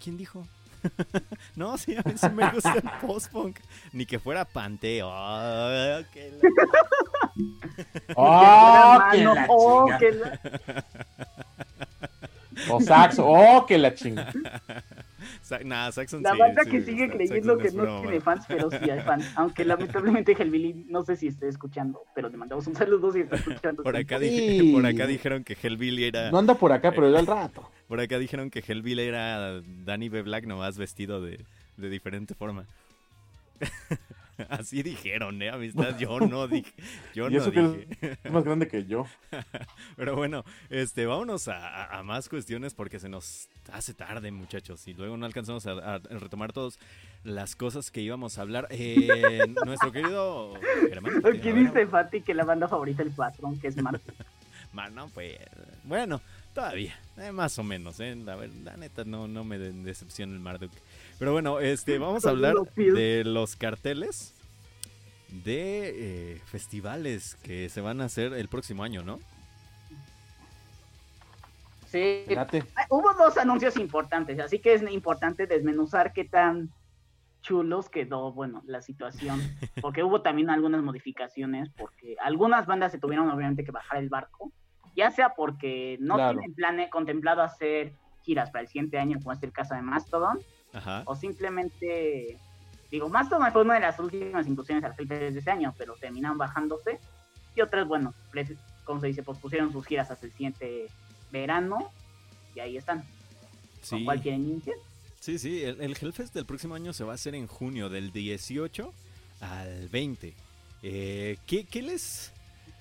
¿Quién dijo? (laughs) no, sí, a mí sí me gusta el post-punk. Ni que fuera Panteo. Ah, que la- (laughs) ¡Oh, que la oh, chinga! que la- O saxo, ¡oh, que la chinga! Sa- nah, Saxon La sí, banda sí, que sigue creyendo Saxon que no broma. tiene fans, pero sí hay fans. Aunque (laughs) lamentablemente Hellbilly, no sé si esté escuchando, pero le mandamos un saludo si está escuchando. Por acá, Sí. dije- por acá dijeron que Hellbilly era. No anda por acá, pero ya al rato. Por acá dijeron que Hellbilly era Danny B. Black nomás vestido de, de diferente forma. (laughs) Así dijeron, ¿eh? Amistad, yo (laughs) no dije. Yo Y no eso que dije. es (laughs) más grande que yo. Pero bueno, este, vámonos a, a- más cuestiones porque se nos hace tarde, muchachos, y luego no alcanzamos a, a retomar todas las cosas que íbamos a hablar. Eh, nuestro querido Germán. Ver, dice Fati que la banda favorita del patrón, que es Marte. Mano, pues, bueno, todavía, eh, más o menos, ¿eh? La, la neta no, no me de- decepciona el Marduk. Pero bueno, este, vamos a hablar de los carteles de eh, festivales que se van a hacer el próximo año, ¿no? Sí, Espérate. Hubo dos anuncios importantes, así que es importante desmenuzar qué tan chulos quedó, bueno, la situación, (laughs) porque hubo también algunas modificaciones, porque algunas bandas se tuvieron obviamente que bajar el barco, ya sea porque no Claro. tienen plane, contemplado hacer giras para el siguiente año, como es el caso de Mastodon, Ajá. o simplemente, digo, Mastodon fue una de las últimas inclusiones al Hellfest de ese año, pero terminaron bajándose, y otras, bueno, como se dice, pospusieron sus giras hasta el siguiente verano, y ahí están. ¿Con Sí, cuál quieren iniciar? sí, sí, el, el Hellfest del próximo año se va a hacer en junio, del 18 al 20. Eh, ¿qué, qué les,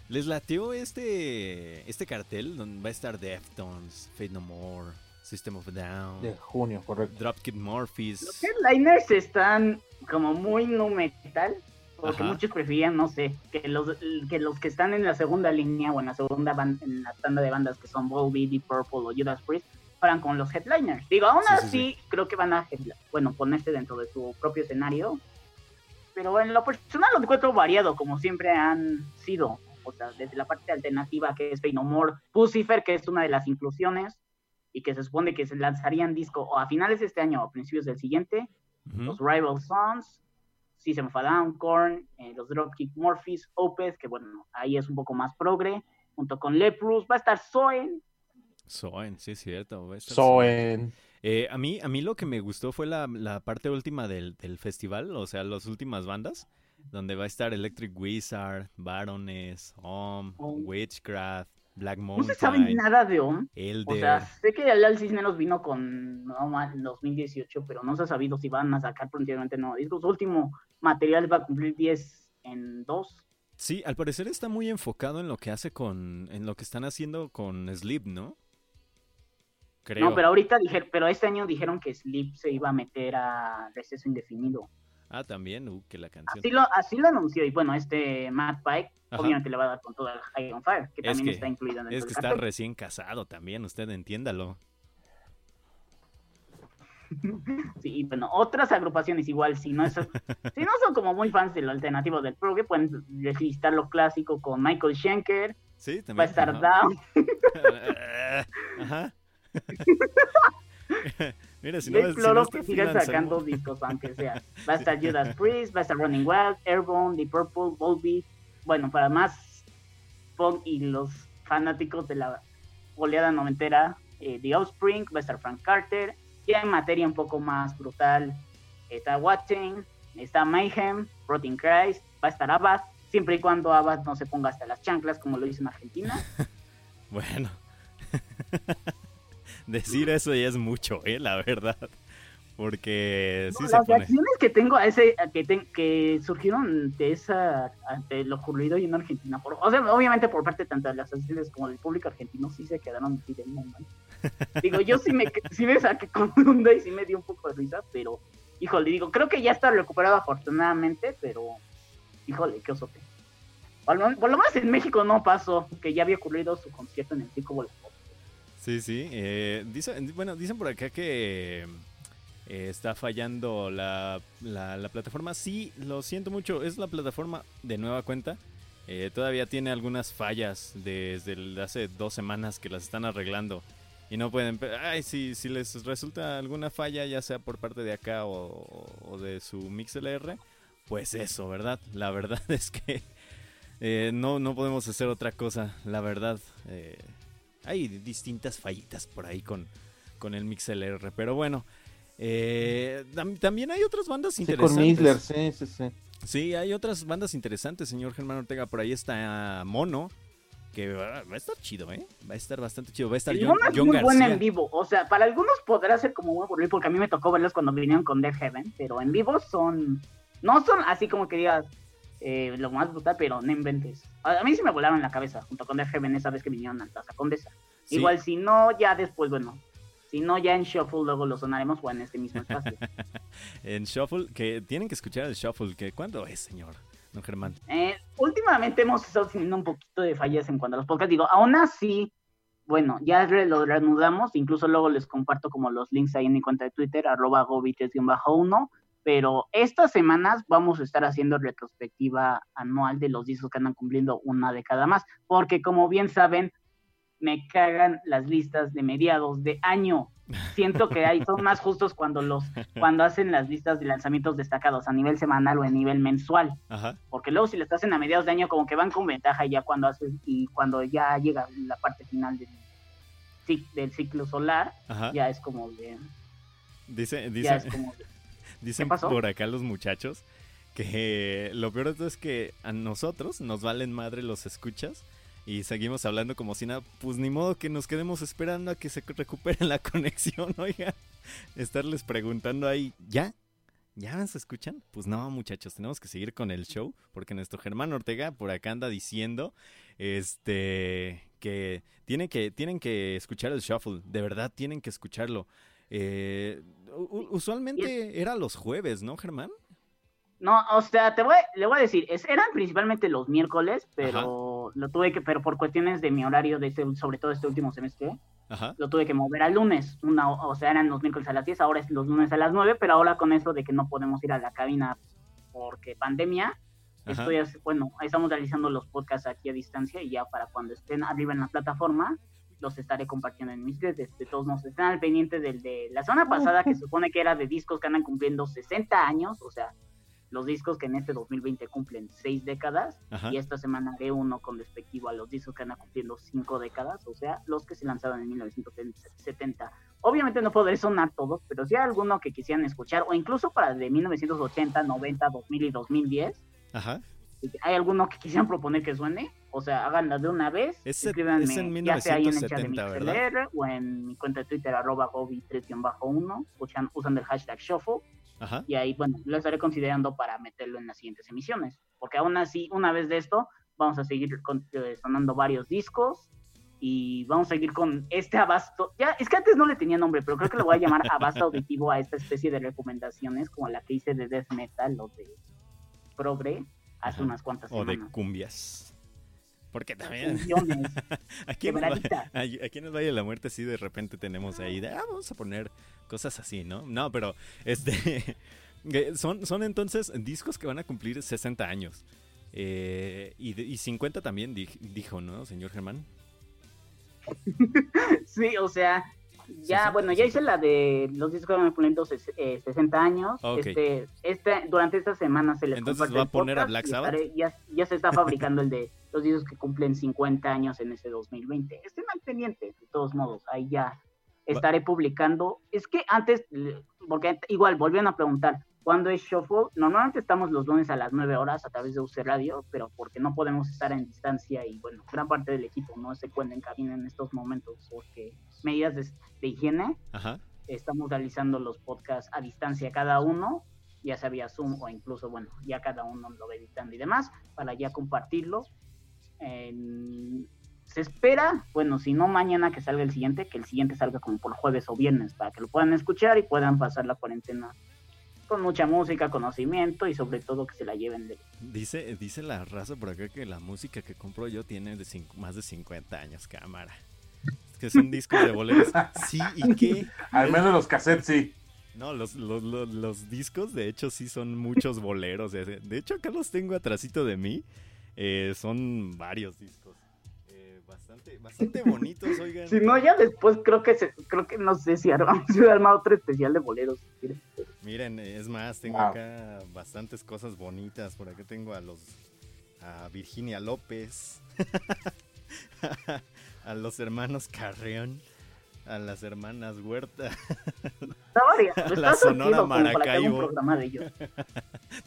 les lateó este, este cartel donde va a estar Deftones, Fate No More, System of a Down, De junio, correcto. Dropkick Murphys? Los headliners están como muy nu metal, porque Ajá. muchos preferían, no sé, que los, que los que están en la segunda línea o en la segunda ban- en la tanda de bandas que son Volbeat, Deep Purple o Judas Priest fueran con los headliners. Digo, aún Sí, sí, así creo que van a, bueno, ponerse dentro de su propio escenario, pero en lo personal lo encuentro variado, como siempre han sido. O sea, desde la parte alternativa que es Fey No More, Pucifer, que es una de las inclusiones, y que se supone que se lanzarían disco o a finales de este año o a principios del siguiente, los Rival Sons, System of a Down, Korn, eh, los Dropkick Murphys, Opeth, que bueno, ahí es un poco más progre, junto con Leprous, va a estar Zoe, Soen, sí es cierto. va a estar Soen. Eh, a, mí, a mí lo que me gustó fue la, la parte última del, del, festival, o sea, las últimas bandas, donde va a estar Electric Wizard, Baroness, Om, Witchcraft, Black Mountain. No se sabe nada de Om. O sea, sé que Al Cisneros vino con no, en 2018, pero no se ha sabido si van a sacar prontamente nuevos discos. Su último material va a cumplir 10 en 2. Sí, al parecer está muy enfocado en lo que hace con, en lo que están haciendo con Sleep, ¿no? Creo. No, pero ahorita dijeron, pero este año dijeron que Sleep se iba a meter a receso indefinido. Ah, también, uh, que la canción. Así lo, así lo anunció, y bueno, este Matt Pike obviamente le va a dar con todo el High on Fire, que también está incluido en el Es que está recién casado también, usted entiéndalo. (laughs) sí, bueno, otras agrupaciones igual, si no, es, si no son como muy fans del alternativo del progre, pueden registrar lo clásico con Michael Schenker. Sí, también. Va a estar Down. (laughs) Ajá. (laughs) Mira, si no, Yo que sigan sacando discos, aunque sea. (laughs) Va a estar Judas Priest, va a estar Running Wild, Airborne, The Purple, Volbeat. Bueno, para más punk y los fanáticos de la oleada noventera, eh, The Offspring, va a estar Frank Carter. Y en materia un poco más brutal, está Watching, está Mayhem, Rotting Christ, va a estar Abad, siempre y cuando Abad no se ponga hasta las chanclas, como lo hizo en Argentina. (laughs) bueno. (laughs) (laughs) Decir eso ya es mucho, ¿eh? La verdad. Porque sí las reacciones que tengo a ese que, que surgieron de esa ante lo ocurrido en Argentina por, o sea obviamente por parte tanto de las asistentes como del público argentino sí se quedaron de (laughs) digo yo sí me sí me saqué con onda y sí me dio un poco de risa pero híjole digo creo que ya está recuperado afortunadamente pero híjole qué osote por lo, menos en México no pasó que ya había ocurrido su concierto en el Pico Volador Sí, sí. Eh, bueno, dicen por acá que eh, está fallando la, la, plataforma. Sí, lo siento mucho. Es la plataforma de nueva cuenta. Eh, todavía tiene algunas fallas desde hace dos semanas que las están arreglando. Y no pueden... Ay, si, si les resulta alguna falla, ya sea por parte de acá o, de su MixLR, pues eso, ¿verdad? La verdad (laughs) es que no, no podemos hacer otra cosa. La verdad, hay distintas fallitas por ahí con, con el MixLR, pero bueno. Eh, también hay otras bandas interesantes. sí, sí, sí. Sí, hay otras bandas interesantes, señor Germán Ortega. Por ahí está Mono, que va, a estar chido, ¿eh? Va a estar bastante chido. Va a estar John, John muy buena en vivo. O sea, para algunos podrá ser como muy aburrido, porque a mí me tocó verlos cuando vinieron con Death Heaven, pero en vivo son. No son así como que digas, eh, lo más brutal, pero no inventes. A, mí sí me volaron la cabeza junto con Heaven esa vez que vinieron a Plaza Condesa. Igual si no, ya después, bueno, si no, ya en Shuffle luego lo sonaremos o en este mismo espacio. (laughs) en Shuffle, que tienen que escuchar el Shuffle, que ¿cuándo es, señor? Don Germán. Eh, últimamente hemos estado teniendo un poquito de fallas en cuanto a los podcasts. Digo, aún así, bueno, ya lo reanudamos, incluso luego les comparto como los links ahí en mi cuenta de Twitter, arroba bajo 1 pero estas semanas vamos a estar haciendo retrospectiva anual de los discos que andan cumpliendo una década más, porque como bien saben, me cagan las listas de mediados de año. Siento que ahí son más justos cuando los cuando hacen las listas de lanzamientos destacados a nivel semanal o a nivel mensual. Porque luego si las hacen a mediados de año como que van con ventaja ya cuando haces y cuando ya llega la parte final del, del ciclo solar, ya es como de Dice, dice, Dicen por acá los muchachos que lo peor es que a nosotros nos valen madre los escuchas y seguimos hablando como si nada. Pues ni modo que nos quedemos esperando a que se recupere la (laughs) conexión, oiga. Estarles preguntando ahí, ¿ya? ¿Ya se escuchan? Pues no, muchachos, tenemos que seguir con el show porque nuestro Germán Ortega por acá anda diciendo este que tienen que tienen que escuchar el shuffle, de verdad tienen que escucharlo. Eh, usualmente era los jueves, ¿no, Germán? No, o sea, te voy, le voy a decir, eran principalmente los miércoles, pero lo tuve que, pero por cuestiones de mi horario, de este, sobre todo este último semestre, lo tuve que mover al lunes. Una, o sea, eran los miércoles a las 10, ahora es los lunes a las 9, pero ahora con eso de que no podemos ir a la cabina porque pandemia, estoy, bueno, estamos realizando los podcasts aquí a distancia y ya para cuando estén arriba en la plataforma, los estaré compartiendo en mis redes. De todos modos, están al pendiente del de la semana pasada, que se supone que era de discos que andan cumpliendo 60 años, o sea, los discos que en este 2020 cumplen seis décadas Ajá. y esta semana haré uno con respectivo a los discos que van cumpliendo cinco décadas, o sea, los que se lanzaron en 1970. Obviamente no podré sonar todos, pero si hay alguno que quisieran escuchar, o incluso para de 1980, 90, 2000 y 2010, Ajá. hay alguno que quisieran proponer que suene, o sea, háganla de una vez, Es- escríbanme, es en ya sea ahí en el chat de 1970, MixLR o en mi cuenta de Twitter, arroba gobi3-1, usan, usan el hashtag shuffle, Ajá. y ahí, bueno, lo estaré considerando para meterlo en las siguientes emisiones. Porque aún así, una vez de esto, vamos a seguir con- eh, sonando varios discos y vamos a seguir con este abasto. Ya, es que antes no le tenía nombre, pero creo que le voy a llamar (laughs) abasto auditivo a esta especie de recomendaciones como la que hice de Death Metal o de Progre hace Ajá. unas cuantas O de semanas. cumbias. Porque también. (laughs) Aquí en, el, (laughs) aquí en el Valle de la Muerte sí de repente tenemos ahí de, ah, vamos a poner cosas así, ¿no? No, pero este que (laughs) son, son entonces discos que van a cumplir 60 años. Eh, y, y 50 también di- dijo, ¿no, señor Germán? Sí, o sea, ya, bueno, ya hice la de los discos que ses- eh, 60 años. Este, este, durante esta semana se les Entonces, ¿va a poner a Black Sabbath? estaré- ya, ya se está fabricando el de los discos que cumplen 50 años en ese 2020. Estén al pendiente, de todos modos, ahí ya estaré publicando. Es que antes, porque igual volvieron a preguntar, ¿cuándo es Shuffle? Normalmente estamos los lunes a las 9 horas a través de UC Radio, pero porque no podemos estar en distancia y bueno, gran parte del equipo no se cuenta en cabina en estos momentos porque medidas de, de higiene, Ajá. estamos realizando los podcasts a distancia cada uno, ya sea vía Zoom o incluso, bueno, ya cada uno lo va editando y demás, para ya compartirlo. En- se espera, bueno, si no mañana que salga el siguiente, que el siguiente salga como por jueves o viernes, para que lo puedan escuchar y puedan pasar la cuarentena con mucha música, conocimiento y sobre todo que se la lleven de... Dice, dice la raza por acá que la música que compro yo tiene de cinco- más de 50 años, cámara. Es que son discos de boleros. Sí, ¿y (laughs) qué? Al menos los cassettes sí. No, los, los, los, los discos de hecho sí son muchos boleros. De hecho acá los tengo atrásito de mí. Eh, son varios discos. Bastante, bastante bonitos, oigan. Si no, ya después creo que se, creo que no sé si armamos (laughs) si armar otro especial de boleros. Miren, es más, tengo Wow. acá bastantes cosas bonitas. Por acá tengo a los a Virginia López, (laughs) a los hermanos Carreón, a las hermanas Huerta. Está varias, (laughs) La Sonora Maracaibo.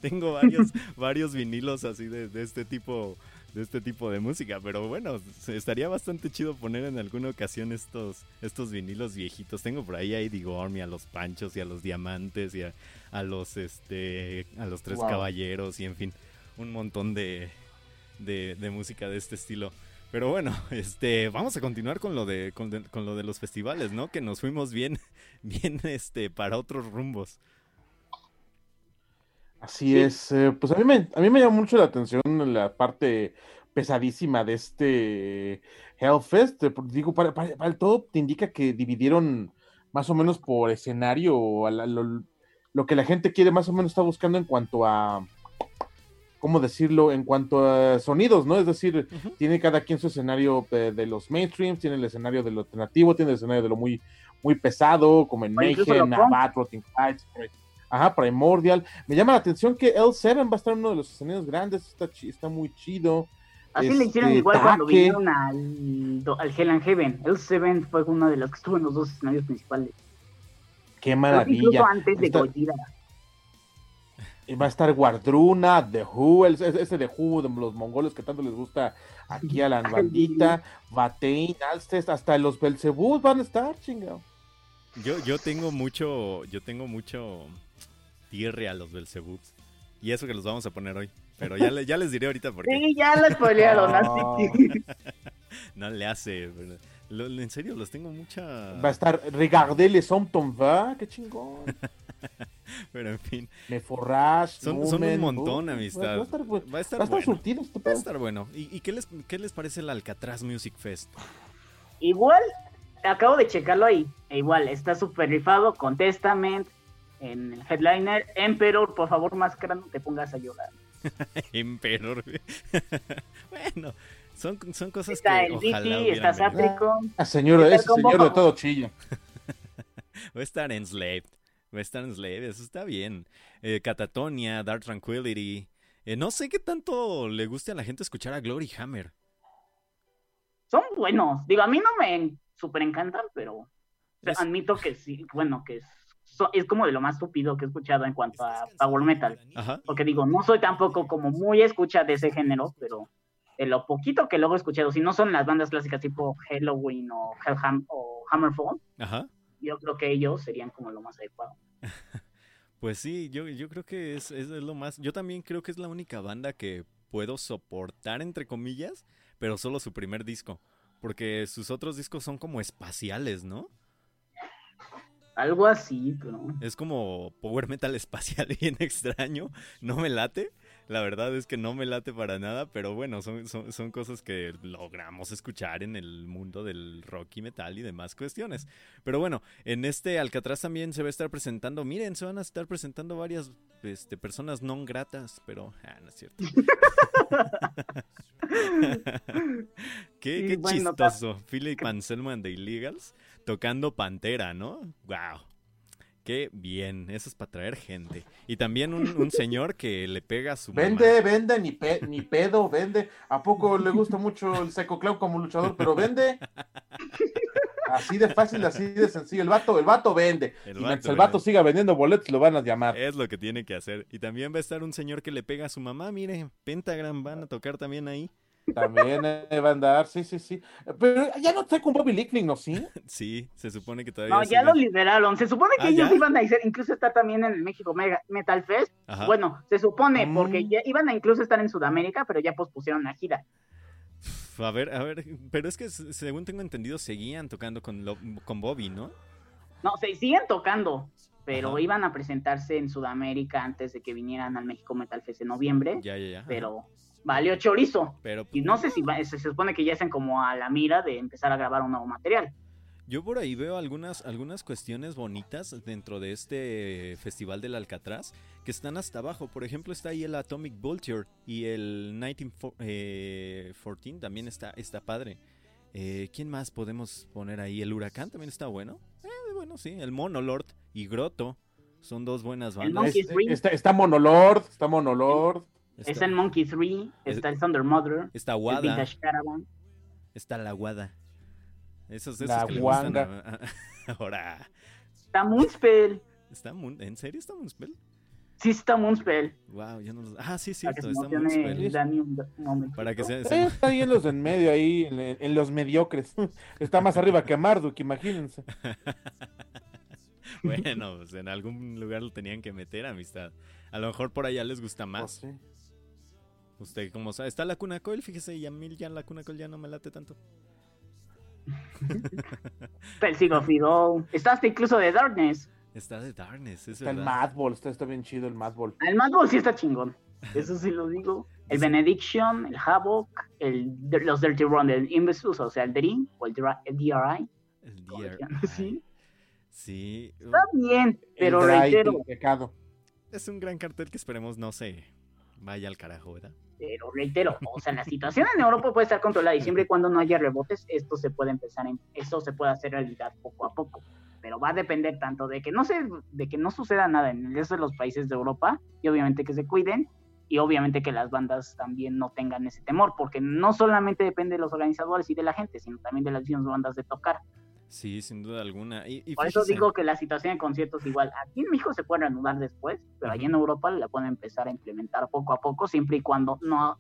tengo varios varios vinilos así de, de este tipo de este tipo de música, pero bueno, estaría bastante chido poner en alguna ocasión estos estos vinilos viejitos. Tengo por ahí a Eddie Gorm y a los Panchos y a los Diamantes y a, a los este a los Tres Wow. Caballeros y en fin, un montón de, de de música de este estilo. Pero bueno, (laughs) este, vamos a continuar con lo de con, de- con lo de los festivales, ¿no? Que nos fuimos bien (laughs) bien este para otros rumbos. Así Sí. es. eh, pues a mí, me, a mí me llama mucho la atención la parte pesadísima de este Hellfest. eh, Digo, para, para- para el todo te indica que dividieron más o menos por escenario a la- lo, lo que la gente quiere más o menos está buscando en cuanto a, ¿cómo decirlo? En cuanto a sonidos, ¿no? Es decir, tiene cada quien su escenario de, de los mainstreams, tiene el escenario de lo alternativo, tiene el escenario de lo muy, muy pesado, como en Mayhem. Nabat, Rotting Heights, Ajá, Primordial. Me llama la atención que L7 va a estar en uno de los escenarios grandes, está, está muy chido. Así le hicieron Este, igual cuando vinieron al, al Hell and Heaven. El Seven fue una de las que estuvo en los dos escenarios principales. Qué maravilla. Incluso antes de Gojira. Va a estar Guardruna, The Who, el- ese ese The Who de los mongoles que tanto les gusta aquí a la (laughs) bandita, Batein, Alcest, hasta los Belzebú van a estar, chingado. Yo, yo tengo mucho, yo tengo mucho tierre a los Belzebuts. Y eso que los vamos a poner hoy. Pero ya, le- ya les diré ahorita porque (laughs) Sí, ya la spoilearon. No. así que- (laughs) no le hace. en serio, los tengo mucha. Va a estar Regardez les hommes va, qué chingón. (laughs) Pero en fin, Me Forrage, son, son un montón, amistad. Va a estar, Va a estar va a estar bueno. surtido este Va a estar bueno. ¿Y, y qué, les, qué les parece el Alcatraz Music Fest? Igual, acabo de checarlo ahí. E igual, está súper rifado con Testament en el headliner. Emperor, por favor, máscara, no te pongas a llorar. (laughs) Emperor. (laughs) bueno, son, son cosas Está que el ojalá está. Sapricon. Ah, señor, ¿Qué tal ese señor de todo chilla. (laughs) Va a estar Enslaved. Western Slave, eso está bien. Eh, Catatonia, Dark Tranquility. Eh, no sé qué tanto le guste a la gente escuchar a Glory Hammer. Son buenos. Digo, a mí no me super encantan, pero admito que sí, bueno, que es, es como de lo más estúpido que he escuchado en cuanto a power metal. Porque digo, no soy tampoco como muy escucha de ese género, pero de lo poquito que luego he escuchado, si no son las bandas clásicas tipo Halloween o, Hellham o Hammerfall, yo creo que ellos serían como lo más adecuado. (laughs) pues sí, yo, yo creo que es, es lo más, yo también creo que es la única banda que puedo soportar, entre comillas, pero solo su primer disco, porque sus otros discos son como espaciales, ¿no? Algo así, pero... Es como power metal (laughs) espacial bien extraño, no me late, la verdad es que no me late para nada, pero bueno, son, son, cosas que logramos escuchar en el mundo del rock y metal y demás cuestiones. Pero bueno, en este Alcatraz también se va a estar presentando, miren, se van a estar presentando varias este, personas no gratas, pero ah, no es cierto. (laughs) (laughs) qué, chistoso. Philip Anselmo and the Illegals tocando Pantera, ¿no? ¡Wow! Qué bien, eso es para traer gente. Y también un, (laughs) señor que le pega a su Vende, vende, ni, ni pedo, vende. ¿A poco le gusta mucho el Seco Clown como luchador? Pero vende. Así de fácil, así de sencillo. El vato, el vato vende. El y mientras el vato siga vendiendo boletos, lo van a llamar. Es lo que tiene que hacer. Y también va a estar un señor que le pega a su mamá. Mire, Pentagram van a tocar también ahí. También eh, va a andar, sí, sí, sí. Pero ya no está con Bobby Lickling, ¿no? Sí. (laughs) Sí, se supone que todavía. No, ya lo liberaron. Se supone que ah, ellos iban a ir, incluso está también en el México Metal Fest. Bueno, se supone, porque mm. ya iban a incluso estar en Sudamérica, pero ya pospusieron la gira. A ver, a ver, pero es que según tengo entendido, seguían tocando con, con Bobby, ¿no? No, se siguen tocando, pero iban a presentarse en Sudamérica antes de que vinieran al México Metal Fest en noviembre. Ya, ya, ya. Pero valió chorizo. Pero, y no sé si se, supone que ya están como a la mira de empezar a grabar un nuevo material. Yo por ahí veo algunas, algunas cuestiones bonitas dentro de este festival del Alcatraz que están hasta abajo. Por ejemplo, está ahí el Atomic Vulture y el 1914 eh, también está, está padre. Eh, ¿Quién más podemos poner ahí? El Huracán también está bueno. Eh, bueno, sí, el Monolord y Grotto son dos buenas bandas. Está, está Monolord, está Monolord. Está, el Monkey 3, está el Thunder Mother, está Wada, está la Wada. Esos, esos la que Wanda. (laughs) Ahora. Está Moonspell. ¿Está ¿En serio está Moonspell? Sí, está Moonspell. Wow, yo no lo... Ah, sí, cierto, está Moonspell. Para que sea, eh, Está ahí en los en medio, ahí, en, los mediocres. (laughs) Está más arriba que Marduk, imagínense. (laughs) bueno, pues en algún lugar lo tenían que meter, amistad. A lo mejor por allá les gusta oh, más. sí. Usted, como sabe, está la Cuna Coil, fíjese, y a mí ya la Cuna Coil ya no me late tanto. está el Fido. Está hasta incluso de Darkness. Está de Darkness, es Está el Madball, está, está bien chido el Madball. El Madball sí está chingón. Eso sí lo digo. El Benediction, el Havoc, el, los Dirty Run, el Imbeciles, o sea, el Dream, o el, DRI. El DRI. Sí. Sí. Está bien, pero reitero. Es un gran cartel que esperemos no se vaya al carajo, ¿verdad? Pero reitero, o sea, la situación en Europa puede estar controlada y siempre y cuando no haya rebotes, esto se puede empezar, en, esto se puede hacer realidad poco a poco. Pero va a depender tanto de que no se, de que no suceda nada en el resto de los países de Europa y obviamente que se cuiden y obviamente que las bandas también no tengan ese temor, porque no solamente depende de los organizadores y de la gente, sino también de las mismas bandas de tocar. Sí, sin duda alguna. Y, Por eso digo que la situación de conciertos igual, aquí en México se puede reanudar después, pero allí en Europa la pueden empezar a implementar poco a poco, siempre y cuando no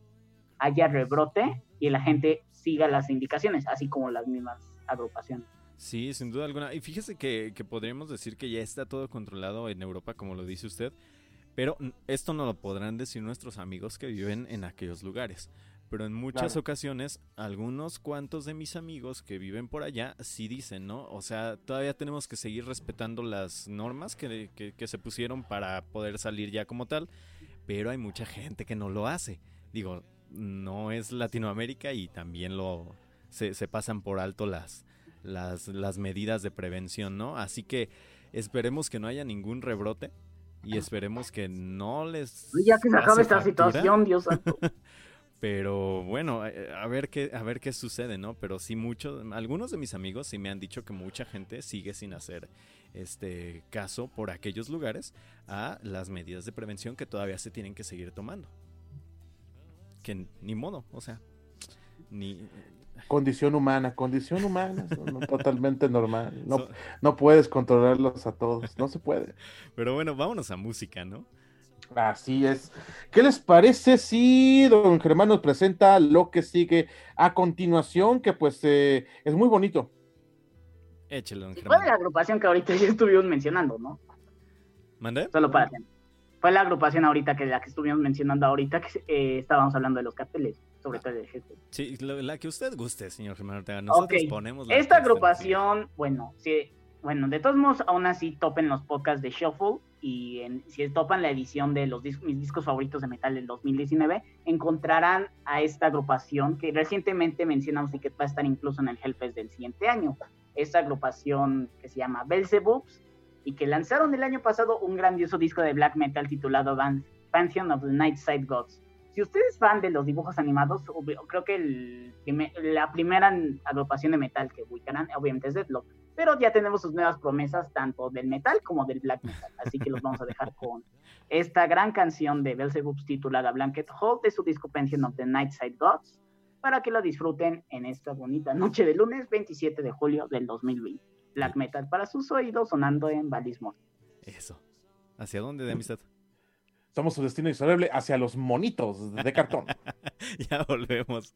haya rebrote y la gente siga las indicaciones, así como las mismas agrupaciones. Sí, sin duda alguna. Y fíjese que, que podríamos decir que ya está todo controlado en Europa, como lo dice usted, pero esto no lo podrán decir nuestros amigos que viven en aquellos lugares. Pero en muchas ocasiones, algunos cuantos de mis amigos que viven por allá sí dicen, ¿no? O sea, todavía tenemos que seguir respetando las normas que, que, se pusieron para poder salir ya como tal, pero hay mucha gente que no lo hace. Digo, no es Latinoamérica y también lo se, se pasan por alto las, las, las medidas de prevención, ¿no? Así que esperemos que no haya ningún rebrote y esperemos que no les... Ya que se acabe esta situación, Dios santo. (laughs) Pero bueno, eh, a ver qué, a ver qué sucede, ¿no? Pero sí muchos, algunos de mis amigos sí me han dicho que mucha gente sigue sin hacer este caso por aquellos lugares a las medidas de prevención que todavía se tienen que seguir tomando. Que ni modo, o sea, ni condición humana, condición humana, (laughs) totalmente normal. No, no puedes controlarlos a todos, no se puede. (laughs) Pero bueno, vámonos a música, ¿no? Así es. ¿Qué les parece si don Germán nos presenta lo que sigue a continuación? Que pues eh, es muy bonito. Échale, don Germán. Fue la agrupación que ahorita (laughs) ya estuvimos mencionando, ¿no? ¿Mandé? Solo para Fue la agrupación ahorita que la que estuvimos mencionando ahorita, que eh, estábamos hablando de los carteles, sobre todo de jefe. Sí, la que usted guste, señor Germán Nosotros ponemos la Esta agrupación, bueno, sí, bueno, de todos modos, aún así topen los podcasts de Shuffle y si topan la edición de los mis discos favoritos de metal del 2019, encontrarán a esta agrupación que recientemente mencionamos y que va a estar incluso en el Hellfest del siguiente año. Esta agrupación que se llama Belzebubs y que lanzaron el año pasado un grandioso disco de black metal titulado Pantheon of the Nightside Gods. Si ustedes van de los dibujos animados, creo que la primera agrupación de metal que ubicarán obviamente es Deadlock pero ya tenemos sus nuevas promesas tanto del metal como del black metal, así que los vamos a dejar (laughs) con esta gran canción de Belzebub titulada Blanket Hall de su disco Pension of the Nightside Gods, para que lo disfruten en esta bonita noche de lunes 27 de julio del 2020. Black metal para sus oídos sonando en Balismore. Eso. ¿Hacia dónde de amistad? Somos su destino inexorable hacia los monitos de cartón. (laughs) ya volvemos.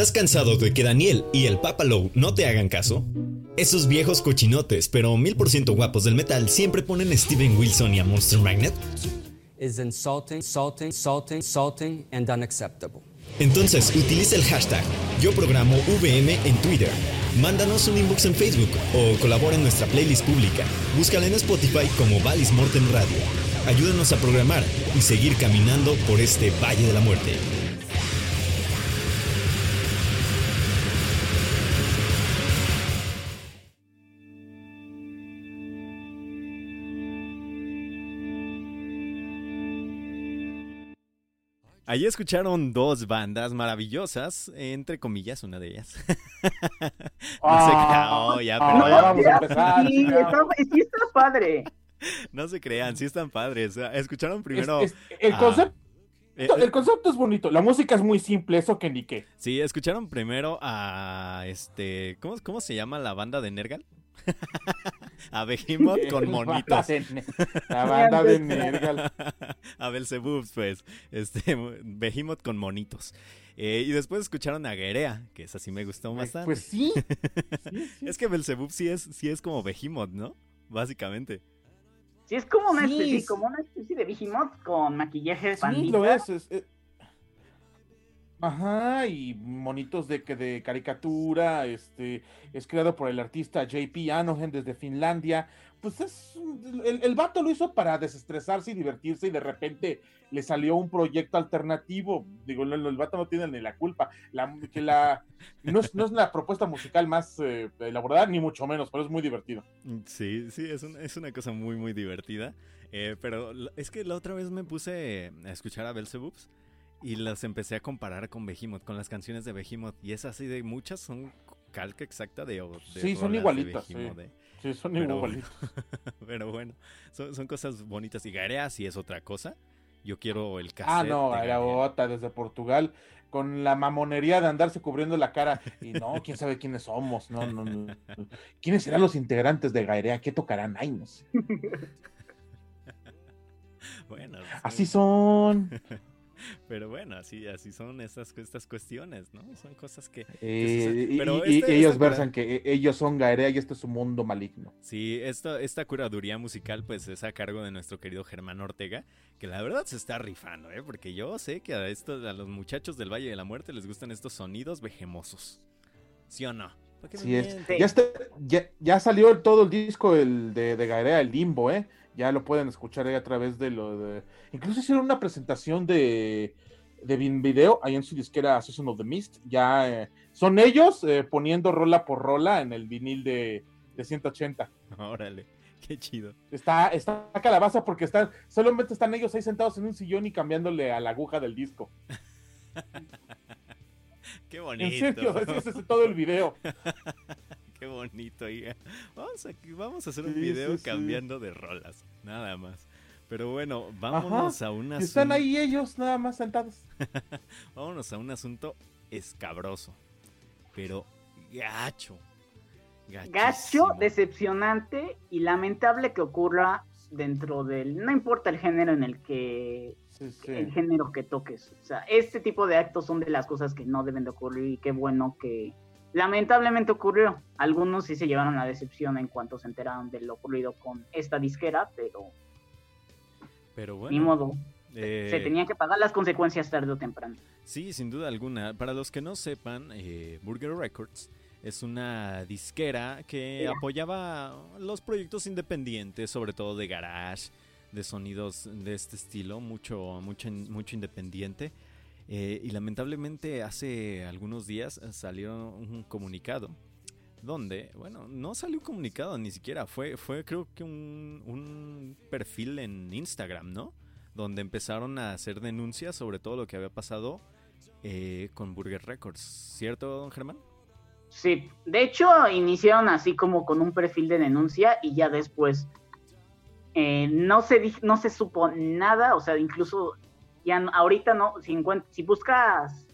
¿Estás cansado de que Daniel y el Papalow no te hagan caso? Esos viejos cochinotes, pero mil por ciento guapos del metal, siempre ponen a Steven Wilson y a Monster Magnet. is insulting, insulting, insulting, insulting, and unacceptable. Entonces, utiliza el hashtag Yo Programo VM en Twitter. Mándanos un inbox en Facebook o colabora en nuestra playlist pública. Búscala en Spotify como Valis Mortem Radio. Ayúdanos a programar y seguir caminando por este Valle de la Muerte. Allí escucharon dos bandas maravillosas, entre comillas, una de ellas. (laughs) no se crean, oh, ya, pero Ah, ya vamos a empezar. Sí, ya. está, sí está padre. no se crean, sí están padres. Escucharon primero. Es- es- el, Ah. concepto, eh, el concepto es bonito. La música es muy simple, eso que ni qué. sí, escucharon primero a este. ¿Cómo, cómo se llama la banda de Nergal? (laughs) a Behemoth con La banda monitos. La (laughs) banda de Nergal. a Belzebub, pues. Este, Behemoth con monitos. Eh, y después escucharon a Guerea, que esa sí me gustó bastante. Pues sí. (laughs) Sí, sí. Es que Belzebub sí es, sí es como Behemoth, ¿no? Básicamente. Sí, es como una, Sí, especie, es- como una especie de Behemoth con maquillaje de Sí, pandita. lo es. es- es- Ajá, y monitos de, que de caricatura, este, es creado por el artista JP Anohen desde Finlandia. Pues es, el, el vato lo hizo para desestresarse y divertirse y de repente le salió un proyecto alternativo. Digo, el, el vato no tiene ni la culpa. La, que la, no, es, no es la propuesta musical más eh, elaborada, ni mucho menos, pero es muy divertido. Mm, Sí, sí, es, un- es una cosa muy, muy divertida. Eh, pero es que la otra vez me puse a escuchar a Belzebubs y las empecé a comparar con Behemoth, con las canciones de Behemoth. Y es así de muchas son calca exacta de. de Sí, son de igualitas, sí. Eh. Sí, son Pero- igualitos. (laughs) Pero bueno, son, son cosas bonitas. Y Garea sí es otra cosa. Yo quiero el cassette. Ah, no, de era otra desde Portugal, con la mamonería de andarse cubriendo la cara. Y no, (laughs) quién sabe quiénes somos. No, no, no. ¿Quiénes serán los integrantes de Gaerea? ¿Qué tocarán? Ay, no sé. (laughs) Bueno, Así son. (laughs) Pero bueno, así, así son estas, estas cuestiones, ¿no? Son cosas que... Eh, Pero y, y este- ellos versan que eh, ellos son Gaerea y este es su mundo maligno. Sí, esta, esta curaduría musical pues es a cargo de nuestro querido Germán Ortega, que la verdad se está rifando, ¿eh? Porque yo sé que a, estos, a los muchachos del Valle de la Muerte les gustan estos sonidos vejemosos. ¿Sí o no? ¿Por qué me Así es. Ya, está- ya, ya salió todo el disco el de, de Gaerea, el Limbo, ¿eh? Ya lo pueden escuchar ahí a través de lo de... Incluso hicieron una presentación de, de video ahí en su disquera Season of the Mist. Ya eh, son ellos eh, poniendo rola por rola en el vinil de, de 180. Órale, qué chido. Está, está calabaza porque están, solamente están ellos ahí sentados en un sillón y cambiándole a la aguja del disco. (laughs) Qué bonito. En serio, ese es todo el video. (laughs) Qué bonito, hija. Vamos a, vamos a hacer un Sí, video sí, sí. cambiando de rolas, nada más. Pero bueno, vámonos a un Y están asunto- ahí ellos nada más sentados. (laughs) Vámonos a un asunto escabroso, pero gacho. Gacho, decepcionante y lamentable que ocurra dentro del. No importa el género en el que. Sí, sí. El género que toques. O sea, este tipo de actos son de las cosas que no deben de ocurrir y qué bueno que. Lamentablemente ocurrió. Algunos sí se llevaron la decepción en cuanto se enteraron de lo ocurrido con esta disquera, pero Pero bueno. ni modo. eh, Se tenían que pagar las consecuencias tarde o temprano. Sí, sin duda alguna. Para los que no sepan, eh, Burger Records es una disquera que Ya. apoyaba los proyectos independientes, sobre todo de garage, de sonidos de este estilo, mucho, mucho, mucho independiente. Eh, y lamentablemente hace algunos días salió un comunicado donde, bueno, no salió un comunicado ni siquiera, fue, fue creo que un, un perfil en Instagram, ¿no? Donde empezaron a hacer denuncias sobre todo lo que había pasado eh, con Burger Records, ¿cierto, don Germán? Sí, de hecho iniciaron así como con un perfil de denuncia y ya después eh, no se no se supo nada, o sea, incluso ya no- ahorita no, si, si buscas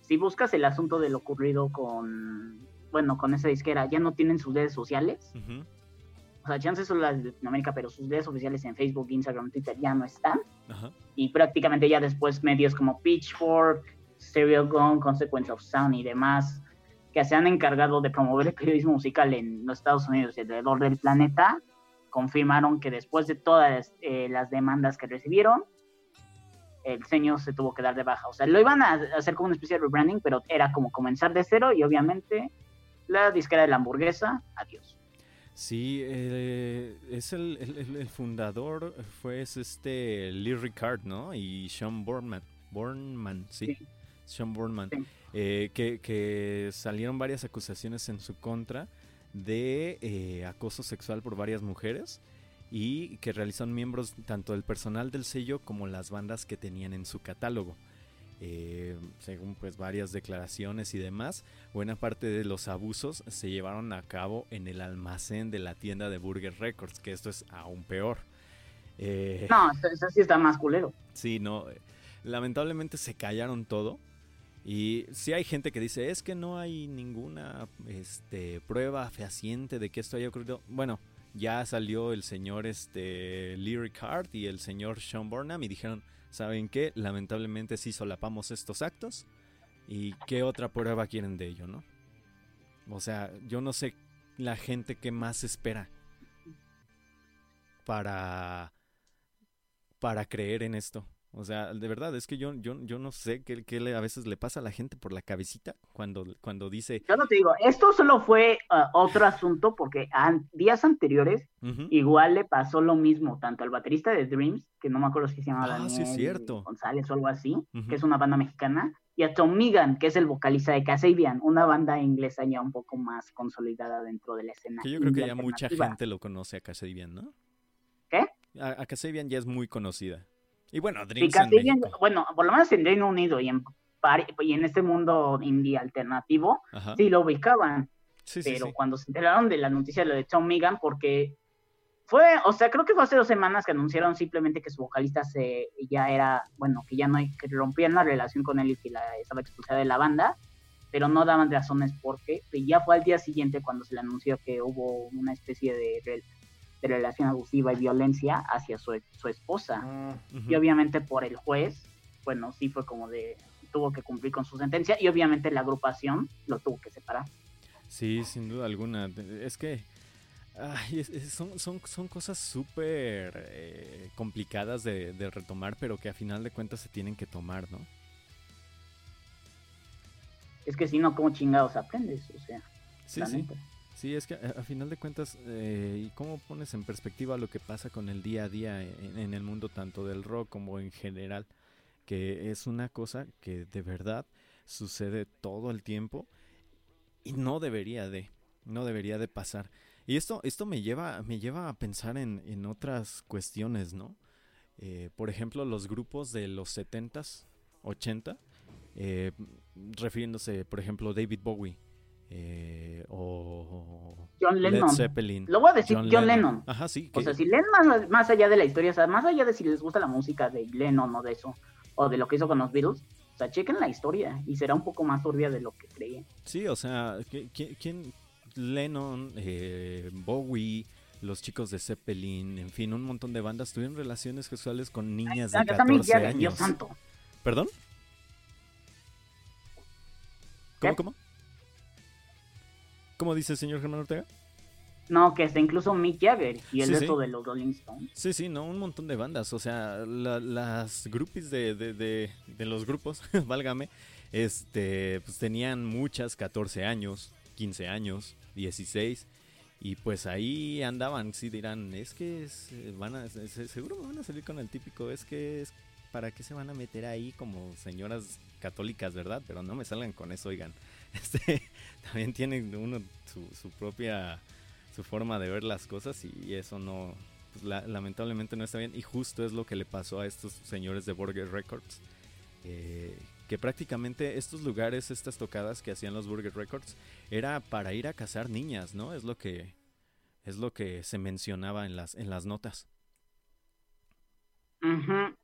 si buscas el asunto de lo ocurrido con bueno, con esa disquera, ya no tienen sus redes sociales, o sea, chances son las de Latinoamérica, pero sus redes oficiales en Facebook, Instagram, Twitter ya no están. Ajá. y prácticamente ya después medios como Pitchfork, Serial Gone, Consequence of Sound y demás que se han encargado de promover el periodismo musical en los Estados Unidos y alrededor del planeta, confirmaron que después de todas eh, las demandas que recibieron, el sello se tuvo que dar de baja. O sea, lo iban a hacer como una especie de rebranding, pero era como comenzar de cero y obviamente la disquera de la hamburguesa, adiós. Sí, eh, es el, el- el fundador, fue es este Lee Ricard, ¿no? Y Sean Bornman, Bornman sí, Sí. Sean Bornman, Sí. eh, que, que salieron varias acusaciones en su contra de eh, acoso sexual por varias mujeres y que realizan miembros tanto del personal del sello como las bandas que tenían en su catálogo. Eh, según pues varias declaraciones y demás, buena parte de los abusos se llevaron a cabo en el almacén de la tienda de Burger Records, que esto es aún peor. Eh, No, eso, sí está más culero. Sí, no. Lamentablemente se callaron todo. Y sí hay gente que dice, es que no hay ninguna este, prueba fehaciente de que esto haya ocurrido. Bueno, ya salió el señor este, Lee Ricard y el señor Sean Burnham y dijeron, ¿saben qué? Lamentablemente sí solapamos estos actos. ¿Y qué otra prueba quieren de ello, no? O sea, yo no sé la gente que más espera para para creer en esto. O sea, de verdad, es que yo, yo, yo no sé qué, qué le, a veces le pasa a la gente por la cabecita cuando, cuando dice... Yo no te digo, esto solo fue ah, otro asunto porque an- días anteriores "Ujú, igual le pasó lo mismo tanto al baterista de Dreams, que no me acuerdo si se llama Ah, sí, cierto. González o algo así, que es una banda mexicana, y a Tom Megan, que es el vocalista de Kasabian, una banda inglesa ya un poco más consolidada dentro de la escena. Que yo creo que ya mucha gente lo conoce a Kasabian, ¿no? ¿Qué? A, a Kasabian ya es muy conocida. Y bueno, Dreams en Kasabian, México. bueno, por lo menos en Reino Unido y en, y en este mundo indie alternativo, Ajá. sí lo ubicaban. Sí, pero sí. cuando se enteraron de la noticia de lo de Tom Megan, porque fue, o sea, creo que fue hace dos semanas que anunciaron simplemente que su vocalista se ya era, bueno, que ya no hay, que rompían la relación con él y que la, estaba expulsada de la banda, pero no daban razones por qué. Y ya fue al día siguiente cuando se le anunció que hubo una especie de, de relación abusiva y violencia hacia su, su esposa. Ujú. Y obviamente por el juez, bueno, sí fue como de, tuvo que cumplir con su sentencia y obviamente la agrupación lo tuvo que separar. Sí, sin duda alguna. Es que ay, es- es- son, son, son cosas súper eh, complicadas de, de retomar, pero que a final de cuentas se tienen que tomar, ¿no? Es que si no, ¿cómo chingados aprendes? O sea, Sí, sí. neta. Sí, es que a, a final de cuentas, eh, ¿y cómo pones en perspectiva lo que pasa con el día a día en, el mundo tanto del rock como en general? Que es una cosa que de verdad sucede todo el tiempo y no debería de, no debería de pasar. Y esto, esto me lleva, me lleva a pensar en, en otras cuestiones, ¿no? Eh, por ejemplo, los grupos de los 70s, 80, eh, refiriéndose, por ejemplo, David Bowie eh, o John Led Lennon. Zeppelin. Lo voy a decir, John, Lennon. Ajá, sí. O sea, si leen más, más allá de la historia, o sea, más allá de si les gusta la música de Lennon o de eso, o de lo que hizo con los Beatles, o sea, chequen la historia y será un poco más turbia de lo que creían. Sí, o sea, ¿qui- qui- ¿quién? Lennon, eh, Bowie, los chicos de Zeppelin, en fin, un montón de bandas tuvieron relaciones sexuales con niñas de Ah, también 14 ya, años. Dios santo. ¿Perdón? ¿Cómo, cómo? ¿Cómo dice el señor Germán Ortega? No, que hasta incluso Mick Jagger y el Sí, resto sí. de los Rolling Stones. Sí, sí, no, un montón de bandas. O sea, la- las groupies de, de, de, de los grupos, (laughs) válgame, este, pues tenían muchas, 14 años, 15 años, 16. Y pues ahí andaban, sí dirán, es que es, eh, van a, se- seguro van a salir con el típico, es que es, ¿para qué se van a meter ahí como señoras católicas, verdad? Pero no me salgan con eso, oigan. (laughs) Este, también tienen uno su, propia su forma de ver las cosas y eso no pues, la- lamentablemente no está bien. Y justo es lo que le pasó a estos señores de Burger Records eh, que prácticamente estos lugares estas tocadas que hacían los Burger Records era para ir a cazar niñas no es lo que es lo que se mencionaba en las en las notas. Ujú.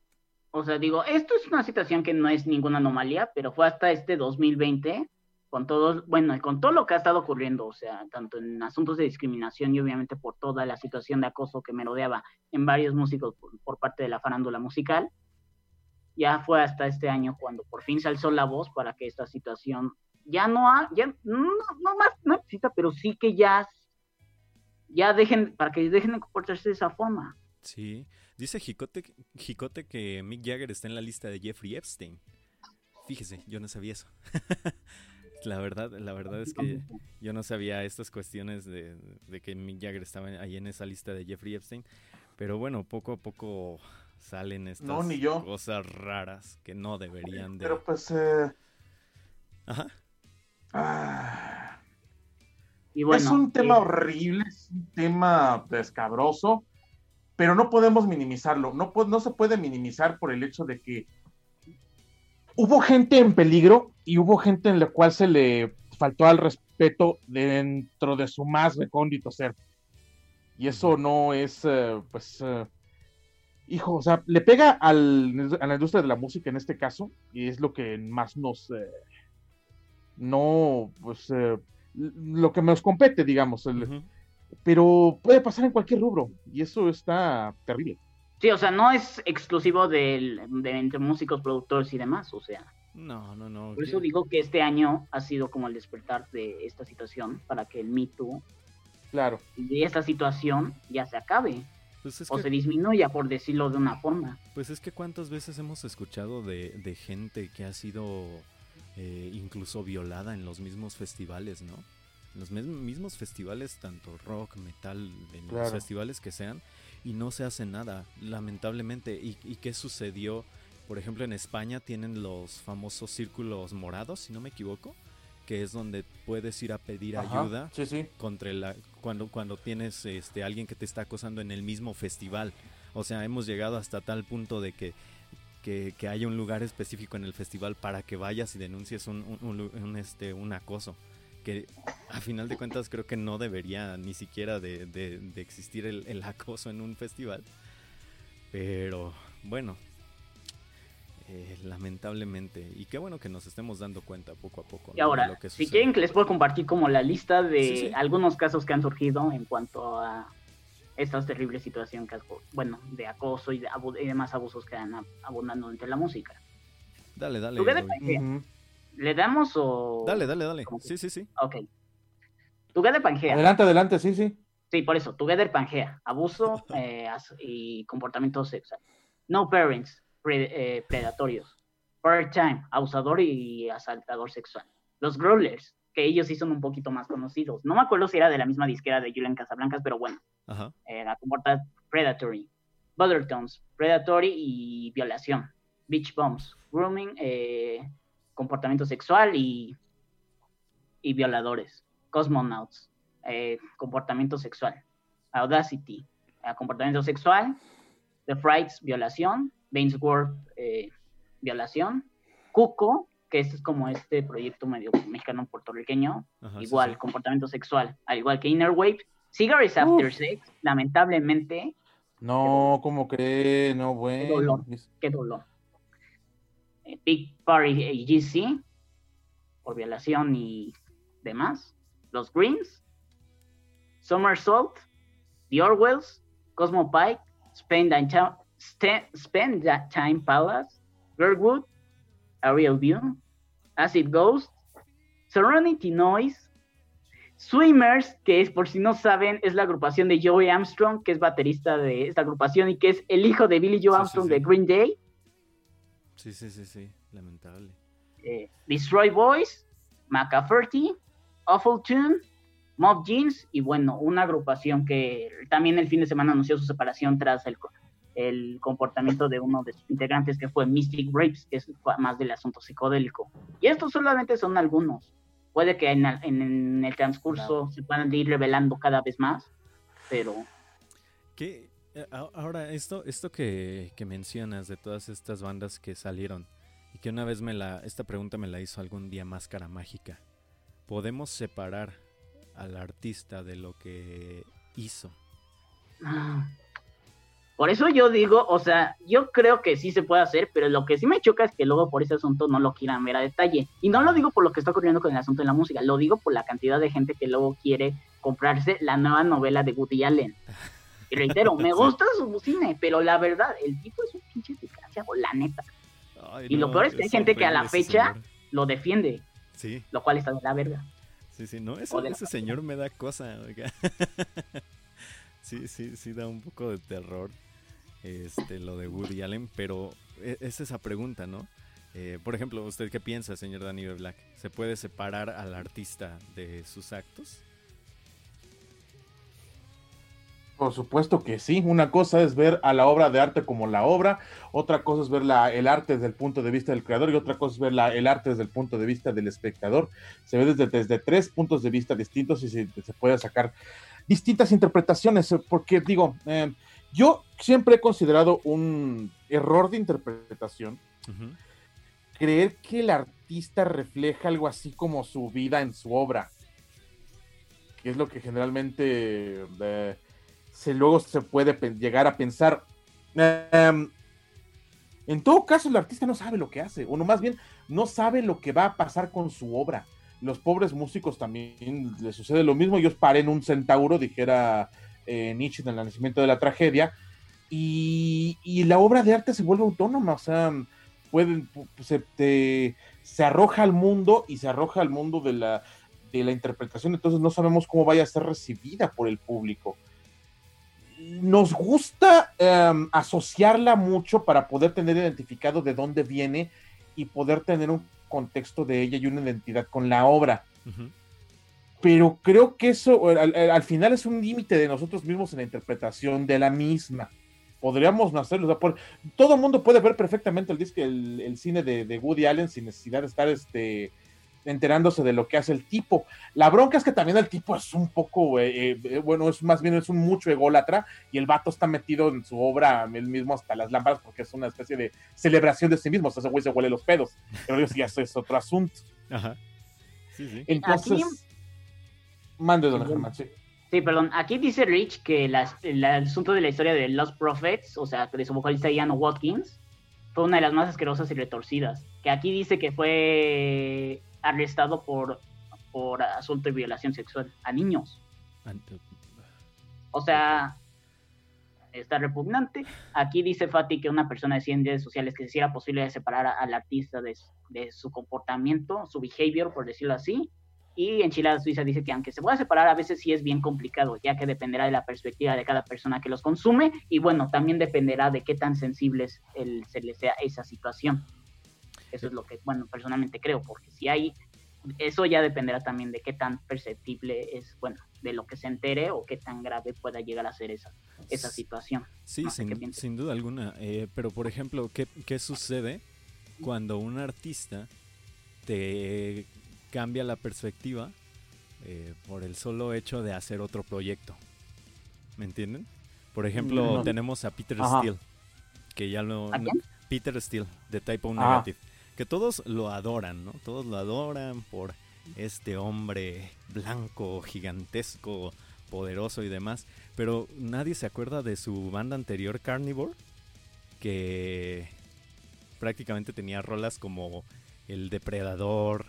O sea, digo, esto es una situación que no es ninguna anomalía, pero fue hasta este 2020, con todo, bueno, con todo lo que ha estado ocurriendo, o sea, tanto en asuntos de discriminación y obviamente por toda la situación de acoso que merodeaba en varios músicos por, parte de la farándula musical, ya fue hasta este año cuando por fin se alzó la voz para que esta situación ya no ha, ya no, más, no exista, pero sí que ya ya dejen, para que dejen de comportarse de esa forma. Sí. Dice Jicote, Jicote que Mick Jagger está en la lista de Jeffrey Epstein. Fíjese, yo no sabía eso. (laughs) la verdad, la verdad es que yo no sabía estas cuestiones de, de, que Mick Jagger estaba ahí en esa lista de Jeffrey Epstein. Pero bueno, poco a poco salen estas cosas raras que no deberían de. Pero pues. Eh... Ajá. Ah... Y bueno, es un tema eh, horrible, es un tema descabroso, pero no podemos minimizarlo. No, no se puede minimizar por el hecho de que hubo gente en peligro y hubo gente en la cual se le faltó al respeto dentro de su más recóndito ser. Y eso no es, eh, pues, eh, hijo, o sea, le pega al, a la industria de la música en este caso, y es lo que más nos, no, pues, lo que nos compete, digamos. Pero puede pasar en cualquier rubro y eso está terrible. Sí, o sea, no es exclusivo de entre músicos, productores y demás, o sea. No, no, no. Por eso digo que este año ha sido como el despertar de esta situación para que el Me Too claro. y esta situación ya se acabe. Pues o se disminuya, por decirlo de una forma. Pues es que cuántas veces hemos escuchado de, de gente que ha sido eh, incluso violada en los mismos festivales, ¿no? En los mismos festivales, tanto rock, metal, en los festivales que sean, y no se hace nada, lamentablemente. ¿Y, qué sucedió? Por ejemplo, en España tienen los famosos círculos morados, si no me equivoco, que es donde puedes ir a pedir ayuda contra la cuando cuando tienes este alguien que te está acosando en el mismo festival. O sea, hemos llegado hasta tal punto de que que, haya un lugar específico en el festival para que vayas y denuncies un, este, un acoso. Que a final de cuentas creo que no debería ni siquiera de, existir el, acoso en un festival. Pero bueno, eh, lamentablemente. Y qué bueno que nos estemos dando cuenta poco a poco. Y ahora, si quieren que les puedo compartir como la lista de algunos casos que han surgido en cuanto a esta terrible situación que, bueno, de acoso y, de demás abusos que han abundando entre la música. Dale, dale. ¿Le damos o...? Dale, dale, dale. Sí, sí, sí. Ok. Together Pangea. Adelante, adelante, sí, sí. Sí, por eso. Together Pangea. Abuso (laughs) eh, y comportamiento sexual. No Parents. Eh, predatorios. Part-time. Abusador y asaltador sexual. Los Growlers que ellos sí son un poquito más conocidos. No me acuerdo si era de la misma disquera de Julian Casablancas, pero bueno, Ajá. era comporta Predatory, Buttertones, Predatory y violación, Beach Bombs, Grooming, eh, comportamiento sexual y, y violadores, Cosmonauts, eh, comportamiento sexual, Audacity, eh, comportamiento sexual, The Frights, violación, Bainsworth, violación, Cuco, que este es como este proyecto medio mexicano puertorriqueño, igual, comportamiento sexual, al igual que Inner Wave. Cigarettes After Sex, lamentablemente. No, como que no, bueno. Qué dolor, qué dolor. Big Party AGC, por violación y demás. Los Greens, Somersault, The Orwells, Cosmo Pike, Spend, Spend That Time Palace, Girlwood, Ariel View, Acid Ghost, Serenity Noise, Swimmers, que es por si no saben, es la agrupación de Joey Armstrong, que es baterista de esta agrupación y que es el hijo de Billy Joe Armstrong de Green Day. Sí, sí, sí, sí, lamentable. Eh, Destroy Boys, McAfee, Awful Tune, Mob Jeans y bueno, una agrupación que también el fin de semana anunció su separación tras el, el comportamiento de uno de sus integrantes que fue Mystic Rapes, que es más del asunto psicodélico. Y estos solamente son algunos. Puede que en, el transcurso se puedan ir revelando cada vez más, pero... ¿Qué? Eh, ahora, esto, esto que, que mencionas de todas estas bandas que salieron y que una vez me la, esta pregunta me la hizo algún día Máscara Mágica. ¿Podemos separar al artista de lo que hizo? Ah, por eso yo digo, o sea, yo creo que sí se puede hacer, pero lo que sí me choca es que luego por ese asunto no lo quieran ver a detalle. Y no lo digo por lo que está ocurriendo con el asunto de la música, lo digo por la cantidad de gente que luego quiere comprarse la nueva novela de Woody Allen. (laughs) Y reitero, me (laughs) gusta su cine, pero la verdad, el tipo es un pinche desgraciado, la neta. y lo peor es que hay gente que a la fecha lo defiende. Sí. Lo cual está de la verga. Sí, sí, no, ese, ese señor me da cosa, oiga. (laughs) Sí, sí, sí da un poco de terror este, lo de Woody Allen, pero e, es esa pregunta, ¿no? Eh, por ejemplo, ¿usted qué piensa, señor Danny Black? ¿Se puede separar al artista de sus actos? Por supuesto que sí. Una cosa es ver a la obra de arte como la obra, otra cosa es ver la, el arte desde el punto de vista del creador y otra cosa es ver la, el arte desde el punto de vista del espectador. Se ve desde, desde tres puntos de vista distintos y se, se puede sacar distintas interpretaciones. Porque digo, eh, yo siempre he considerado un error de interpretación creer que el artista refleja algo así como su vida en su obra. Que es lo que generalmente eh, se, luego se puede llegar a pensar. Em, en todo caso, el artista no sabe lo que hace, o no, más bien no sabe lo que va a pasar con su obra. Los pobres músicos también les sucede lo mismo. Ellos paren un centauro, dijera eh, Nietzsche en el nacimiento de la tragedia, y, y la obra de arte se vuelve autónoma, o sea, pueden, se, te- se arroja al mundo y se arroja al mundo de la, de la interpretación, entonces no sabemos cómo vaya a ser recibida por el público. Nos gusta em, asociarla mucho para poder tener identificado de dónde viene y poder tener un contexto de ella y una identidad con la obra. Pero creo que eso al, al- al final es un límite de nosotros mismos en la interpretación de la misma. Podríamos hacerlo. por- todo el mundo puede ver perfectamente el disco, el, el cine de, de Woody Allen sin necesidad de estar este, enterándose de lo que hace el tipo. La bronca es que también el tipo es un poco, eh, eh, bueno, es más bien es un mucho ególatra y el vato está metido en su obra, él mismo hasta las lámparas, porque es una especie de celebración de sí mismo. O sea, ese güey se huele los pedos. Pero eso ya es otro asunto. Ajá. Sí, sí. Entonces, Aquí- mande, don Germán, sí. Sí, perdón. Aquí dice Rich que las- el asunto de la historia de Lost Prophets, o sea, de su vocalista Ian Watkins, fue una de las más asquerosas y retorcidas. Que aquí dice que fue arrestado por, por asunto de violación sexual a niños. O sea, está repugnante. Aquí dice Fati que una persona decía en redes sociales que si era posible separar a- al artista de, su- de su comportamiento, su behavior, por decirlo así. Y Enchilada Suiza dice que aunque se pueda separar, a veces sí es bien complicado, ya que dependerá de la perspectiva de cada persona que los consume y bueno, también dependerá de qué tan sensibles el, se le sea esa situación. Eso es lo que, bueno, personalmente creo, porque si hay, eso ya dependerá también de qué tan perceptible es, bueno, de lo que se entere o qué tan grave pueda llegar a ser esa, esa situación. Sí, No sé qué sin, sin duda alguna. eh, pero, por ejemplo, ¿qué, ¿qué sucede cuando un artista te cambia la perspectiva eh, por el solo hecho de hacer otro proyecto? ¿Me entienden? Por ejemplo, No. tenemos a Peter Ajá. Steele, que ya lo... ¿A quién? Peter Steele, de Typo. Negative. Que todos lo adoran, ¿no? Todos lo adoran por este hombre blanco, gigantesco, poderoso y demás. Pero nadie se acuerda de su banda anterior, Carnivore, que prácticamente tenía rolas como El Depredador,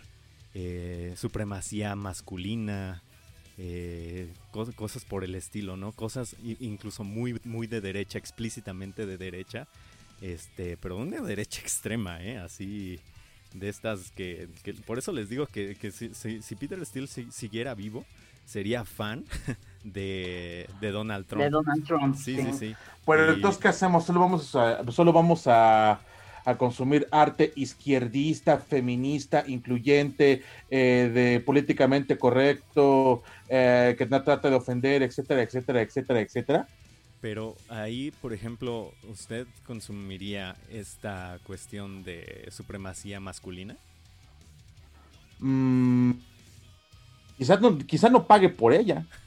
eh, Supremacía Masculina, eh, cos- cosas por el estilo, ¿no? Cosas incluso muy, muy de derecha, explícitamente de derecha, este, pero una derecha (laughs) extrema, ¿eh? Así de estas que, que- por eso les digo que, que si, si- si Peter Steele si- siguiera vivo, sería fan (laughs) de, de Donald Trump. De Donald Trump. Sí, sí, sí. Pero Y- entonces, ¿qué hacemos? Solo vamos a, solo vamos a, a consumir arte izquierdista, feminista, incluyente, eh, de políticamente correcto, eh, que no trata de ofender, etcétera, etcétera, etcétera, etcétera. Pero ahí, por ejemplo, ¿usted consumiría esta cuestión de supremacía masculina? Mm, quizás no, quizás no pague por ella. (laughs)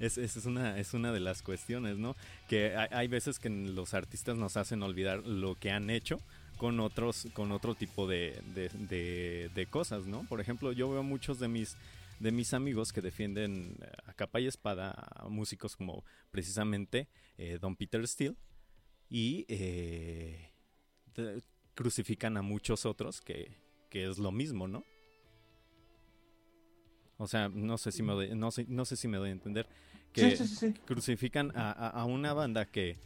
Es, esa es una, es una de las cuestiones, ¿no? Que hay, hay veces que los artistas nos hacen olvidar lo que han hecho con otros, con otro tipo de, de, de- de cosas, ¿no? Por ejemplo, yo veo muchos de mis, de mis amigos que defienden eh, a capa y espada a músicos como precisamente eh, Don Peter Steele y eh, de- crucifican a muchos otros que, que es lo mismo, ¿no? O sea, no sé si me doy, no sé, no sé si me doy a entender que Sí, sí, sí, sí. crucifican a, a- a una banda que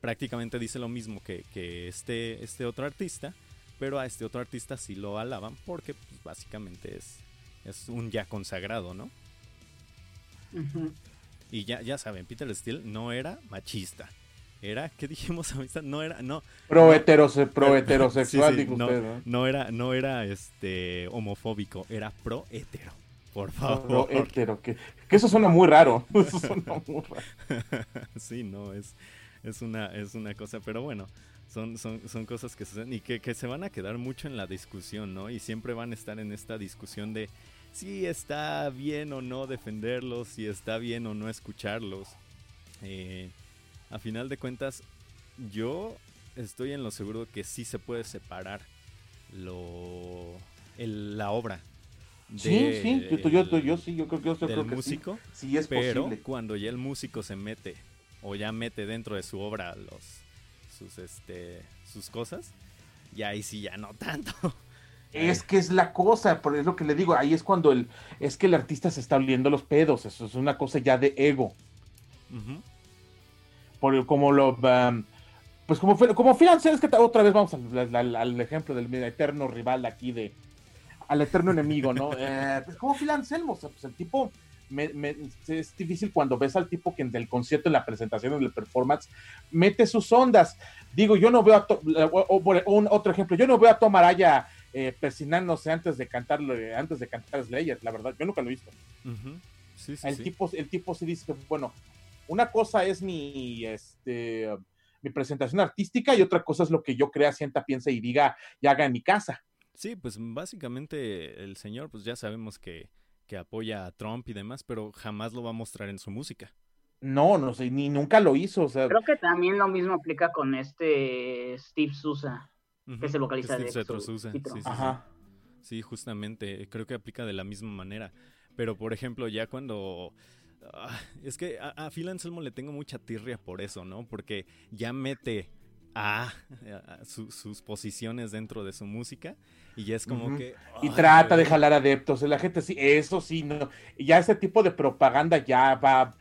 prácticamente dice lo mismo que, que este, este otro artista, pero a este otro artista sí lo alaban porque pues, básicamente es, es un ya consagrado, ¿no? Y ya, ya saben, Peter Steele no era machista. Era, ¿qué dijimos ahorita? No era, no. Pro, heterose- pro (laughs) heterosexual, sí, no, usted, ¿no? no era, no era este homofóbico, era pro hetero. Por favor. Pro hetero, que, que eso suena muy raro. (laughs) Eso suena muy raro. (laughs) sí, no, es, es una, es una cosa, pero bueno, son, son, son cosas que suceden y que, que se van a quedar mucho en la discusión, ¿no? Y siempre van a estar en esta discusión de si está bien o no defenderlos, si está bien o no escucharlos. Eh, a final de cuentas, yo estoy en lo seguro que sí se puede separar lo, el- la obra. Sí, de sí, yo, yo, yo, el- yo sí, yo creo, yo sí del creo que músico. sí. Sí es Pero posible. cuando ya el músico se mete o ya mete dentro de su obra los sus este sus cosas, ya ahí sí ya no tanto. (laughs) Es que es la cosa, por es lo que le digo, ahí es cuando el, es que el artista se está oliendo los pedos, eso es una cosa ya de ego. Ujú. por como lo um, pues como como Anselmo, es que otra vez vamos al, al- al ejemplo del eterno rival de aquí de al eterno enemigo, ¿no? (laughs) Eh, pues como Anselmo, o sea, pues el tipo me- me- es difícil cuando ves al tipo que en el concierto, en la presentación, en el performance, mete sus ondas. Digo, yo no veo a To- o- o por un otro ejemplo, yo no veo a Tom Araya eh, persinándose antes de cantarlo, antes de cantar Slayer, la verdad, yo nunca lo he visto. Ujú. Sí, sí, El sí. tipo, el tipo sí dice, bueno, una cosa es mi, este, mi presentación artística y otra cosa es lo que yo crea, sienta, piensa y diga y haga en mi casa. Sí, pues básicamente el señor pues ya sabemos que que apoya a Trump y demás, pero jamás lo va a mostrar en su música. No, no sé, ni nunca lo hizo, o sea, Creo que también lo mismo aplica con este Steve Sousa, Que es el vocalista Steve de Exo- sí, sí, sí. ajá. Sí, justamente, creo que aplica de la misma manera. Pero, por ejemplo, ya cuando... ah, es que a, a Phil Anselmo le tengo mucha tirria por eso, ¿no? Porque ya mete a, a su- sus posiciones dentro de su música y ya es como que... Y ay, trata de jalar adeptos, la gente sí, eso sí, no. Y ya ese tipo de propaganda ya va.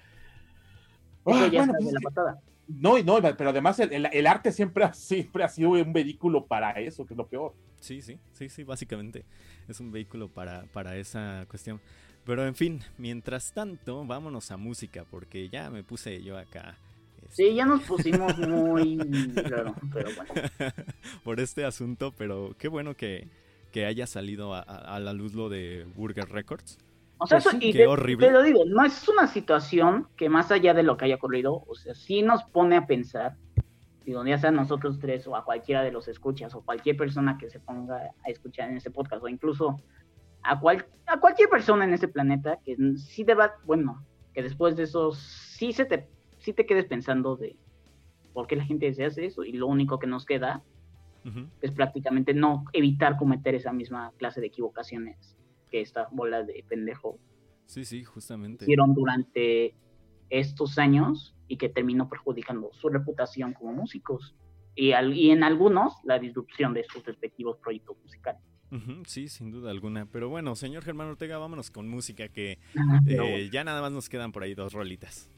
Ah, ya bueno, está pues de la patada. No, y no, pero además el, el- el arte siempre ha, siempre ha sido un vehículo para eso, que es lo peor. Sí, sí, sí, sí, básicamente es un vehículo para, para esa cuestión. Pero en fin, mientras tanto, vámonos a música, porque ya me puse yo acá. este, Sí, ya nos pusimos (laughs) muy raro, pero bueno. (laughs) por este asunto, pero qué bueno que, que haya salido a, a- a la luz lo de Burger Records. O sea, Pues eso, sí, y qué te, horrible. te lo digo, no es una situación que más allá de lo que haya ocurrido, o sea, sí nos pone a pensar, digo, ya sea nosotros tres o a cualquiera de los escuchas o cualquier persona que se ponga a escuchar en este podcast o incluso a, cual, a cualquier persona en este planeta que sí deba, bueno, que después de eso sí, se te, sí te quedes pensando de por qué la gente se hace eso y lo único que nos queda es prácticamente no evitar cometer esa misma clase de equivocaciones que esta bola de pendejo Sí, sí, justamente. hicieron durante estos años y que terminó perjudicando su reputación como músicos y, al- y en algunos la disrupción de sus respectivos proyectos musicales. Sí, sin duda alguna. Pero bueno, señor Germán Ortega, vámonos con música, que Pero, eh, ya nada más nos quedan por ahí dos rolitas.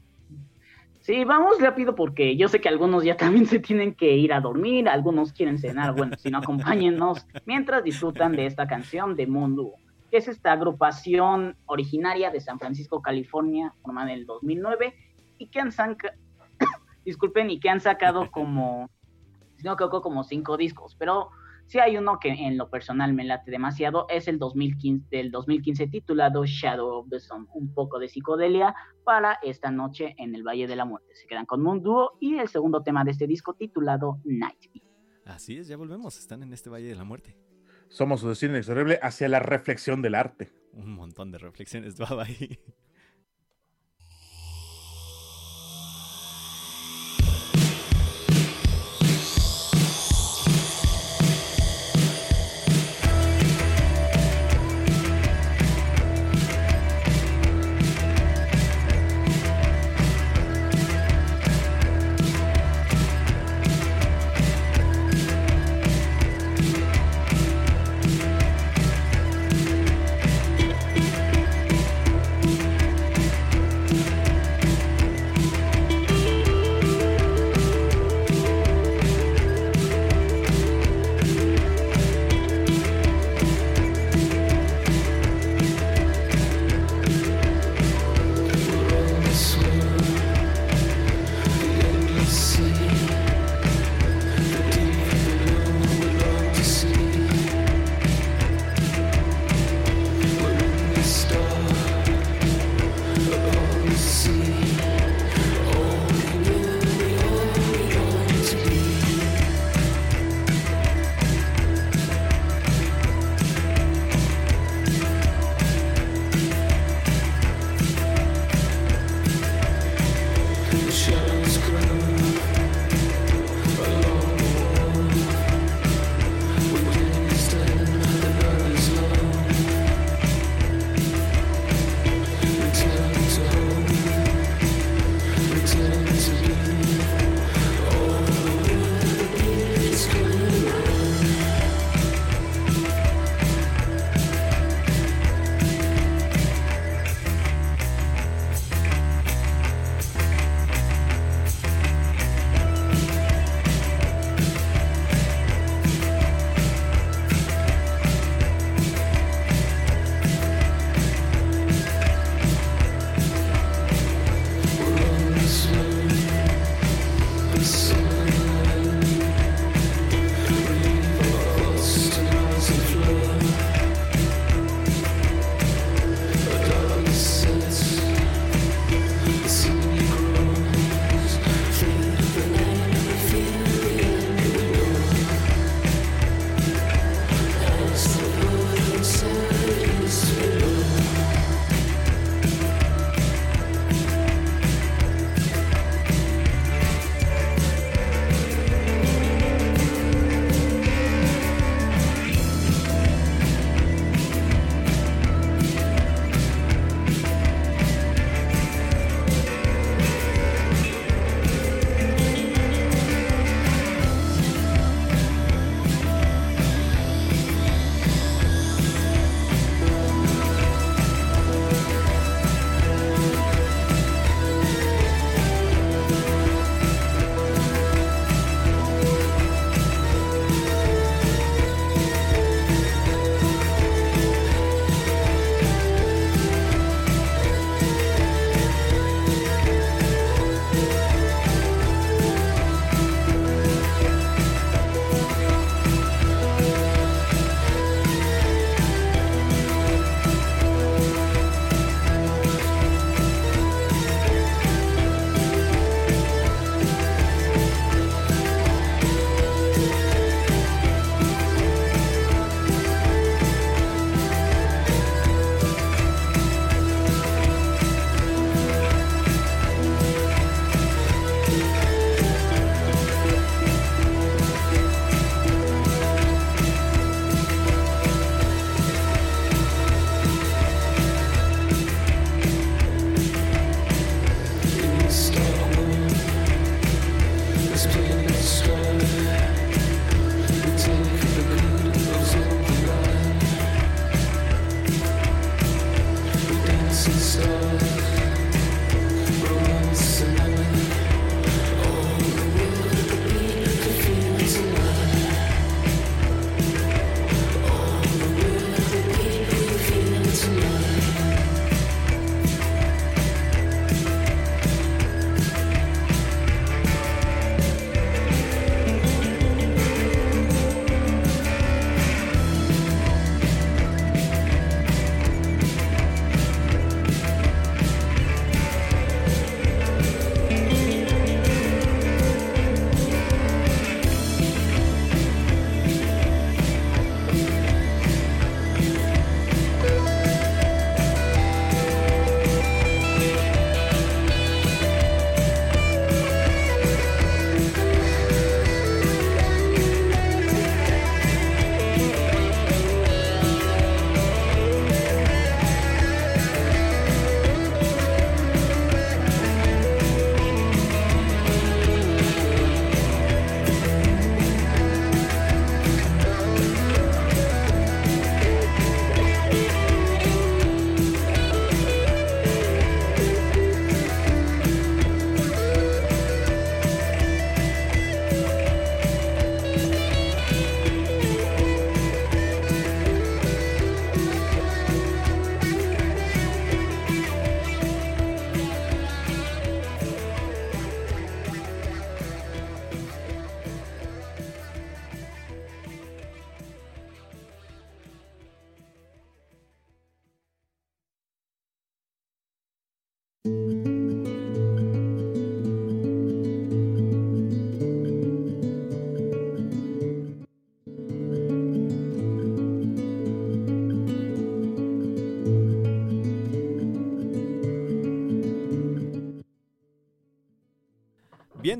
sí, vamos rápido porque yo sé que algunos ya también se tienen que ir a dormir, algunos quieren cenar, bueno, si no acompáñennos mientras disfrutan de esta canción de Mundo, que es esta agrupación originaria de San Francisco, California, formada en el 2009 y que han saca- (coughs) disculpen, y que han sacado (laughs) como, si no equivoco, como cinco discos, pero sí hay uno que en lo personal me late demasiado, es el 2015, del 2015 titulado Shadow of the Sun, un poco de psicodelia para esta noche en el Valle de la Muerte. Se quedan con un dúo y el segundo tema de este disco titulado Night Beat. Así es, ya volvemos. Están en este Valle de la Muerte. Somos su destino inexorable hacia la reflexión del arte. Un montón de reflexiones. (laughs) Bye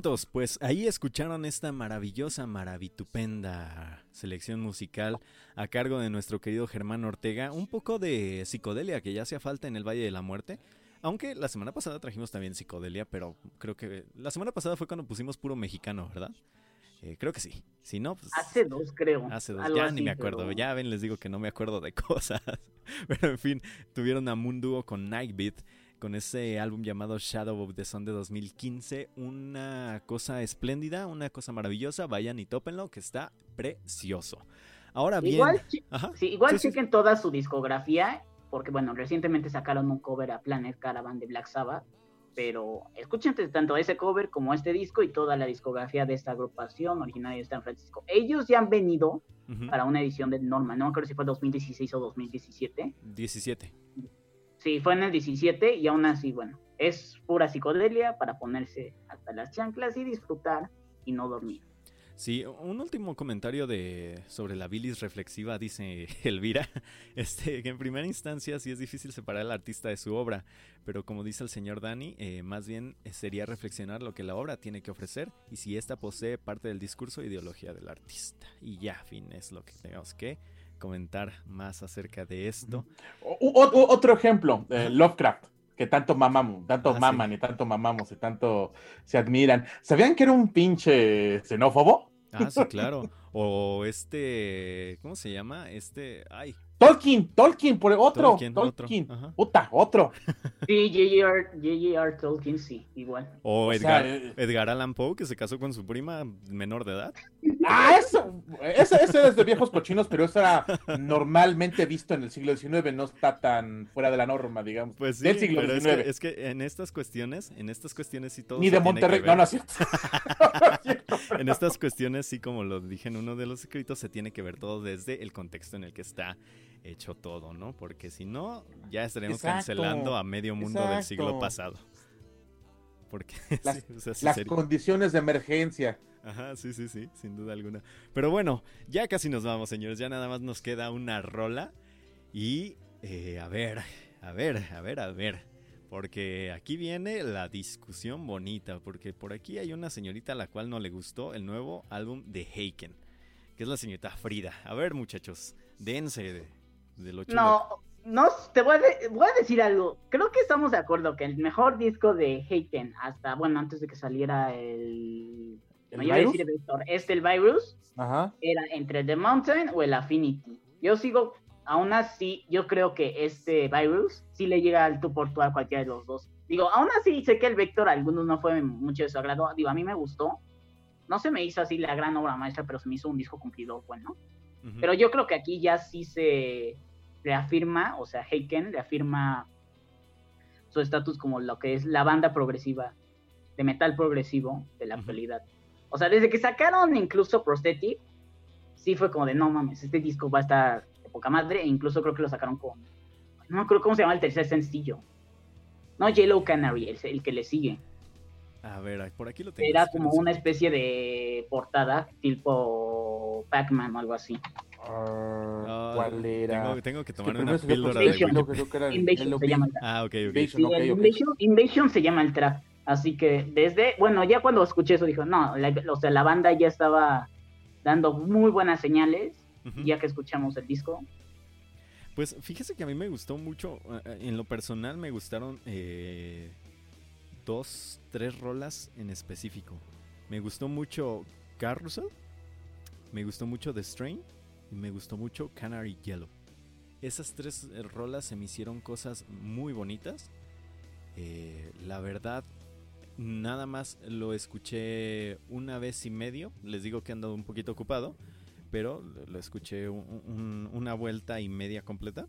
Vientos, pues ahí escucharon esta maravillosa, maravitupenda selección musical a cargo de nuestro querido Germán Ortega. Un poco de psicodelia que ya hacía falta en el Valle de la Muerte. Aunque la semana pasada trajimos también psicodelia, pero creo que la semana pasada fue cuando pusimos puro mexicano, ¿verdad? Eh, creo que sí. Si no, pues. Hace dos, creo. Hace dos. Algo Ya así, ni me acuerdo. pero- Ya ven, les digo que no me acuerdo de (laughs) cosas. Pero en fin, tuvieron a Moon Duo con Nightbeat. Con ese álbum llamado Shadow of the Sun de 2015. Una cosa espléndida, una cosa maravillosa. Vayan y tópenlo, que está precioso. Ahora bien. Igual, Ajá. sí, igual Sí, sí. chequen toda su discografía, porque bueno, recientemente sacaron un cover a Planet Caravan de Black Sabbath, pero escuchen tanto ese cover como este disco y toda la discografía de esta agrupación originaria de San Francisco. Ellos ya han venido para una edición del Normal, no me acuerdo si fue 2016 o 2017. 17. Sí, fue en el 17 y aún así, bueno, es pura psicodelia para ponerse hasta las chanclas y disfrutar y no dormir. Sí, un último comentario de sobre la bilis reflexiva, dice (laughs) Elvira, este, que en primera instancia sí es difícil separar al artista de su obra, pero como dice el señor Dani, eh, más bien eh, sería reflexionar lo que la obra tiene que ofrecer y si ésta posee parte del discurso e ideología del artista. Y ya, fin, es lo que tenemos que comentar más acerca de esto. O- o- otro ejemplo, eh, Lovecraft, que tanto mamamos, tanto Ah, sí. maman y tanto mamamos y tanto se admiran. ¿Sabían que era un pinche xenófobo? Ah, sí, claro. O este, ¿cómo se llama? Este, ay, Tolkien, Tolkien, por otro, Tolkien, Tolkien. otro, ajá. Puta, otro. Sí, J.J.R. Tolkien, sí, igual. O O Edgar, sea, eh, Edgar Allan Poe, que se casó con su prima menor de edad. Ah, eso, ese, ese es de viejos cochinos, pero eso era normalmente visto en el siglo XIX, no está tan fuera de la norma, digamos. Pues sí, del siglo pero es XIX. que, es que en estas cuestiones, en estas cuestiones sí todo Ni de Monterrey, no, ver. no es cierto. (laughs) (laughs) No es cierto. En estas cuestiones sí, como lo dije en uno de los escritos, se tiene que ver todo desde el contexto en el que está hecho todo, ¿no? Porque si no, ya estaremos Exacto, cancelando a medio mundo del siglo pasado. Porque (laughs) Las- sí, o sea, sí Las sería- condiciones de emergencia. Ajá, sí, sí, sí, sin duda alguna. Pero bueno, ya casi nos vamos, señores. Ya nada más nos queda una rola. Y eh, a ver, a ver, a ver, a ver. Porque aquí viene la discusión bonita. Porque por aquí hay una señorita a la cual no le gustó el nuevo álbum de Heiken. Que es la señorita Frida. A ver, muchachos, dense de, No, no, te voy a, de- voy a decir algo. Creo que estamos de acuerdo que el mejor disco de Hayten, hasta, bueno, antes de que saliera el... ¿El no, yo iba a virus? decir el Vector, este, el Virus, Ajá. era entre The Mountain o el Affinity. Yo sigo, aún así, yo creo que este Virus sí le llega al tú por tú a cualquiera de los dos. Digo, aún así sé que el Vector a algunos no fue mucho de su agrado. Digo, a mí me gustó. No se me hizo así la gran obra maestra, pero se me hizo un disco cumplidor bueno. Ujú. Pero yo creo que aquí ya sí se reafirma, o sea, Heiken reafirma su estatus como lo que es la banda progresiva, de metal progresivo de la actualidad. O sea, desde que sacaron incluso Prosthetic, sí fue como de, no mames, este disco va a estar de poca madre, e incluso creo que lo sacaron con, no me acuerdo cómo se llama el tercer sencillo. No, Yellow Canary, el, el que le sigue. A ver, por aquí lo tengo. Era como una especie de portada tipo Pac-Man o algo así. Ah, Ah, ¿Cuál era? Tengo, tengo que Es que tomar una píldora de Invasion. Creo que- Wikipedia. creo que era el- Invasion el se llama el Ah, ok, ok. Invasion, Sí, ok, el ok. Invasion, Invasion se llama el track. Así que desde, bueno, ya cuando escuché eso dijo, no, la, o sea, la banda ya estaba dando muy buenas señales, ya que escuchamos el disco. Pues fíjese que a mí me gustó mucho, eh, en lo personal me gustaron eh, dos, tres rolas en específico. Me gustó mucho Carousel, me gustó mucho The Strain y me gustó mucho Canary Yellow. Esas tres eh, rolas se me hicieron cosas muy bonitas. Eh, la verdad, nada más lo escuché una vez y medio. Les digo que he andado un poquito ocupado pero lo escuché un- un- una vuelta y media completa.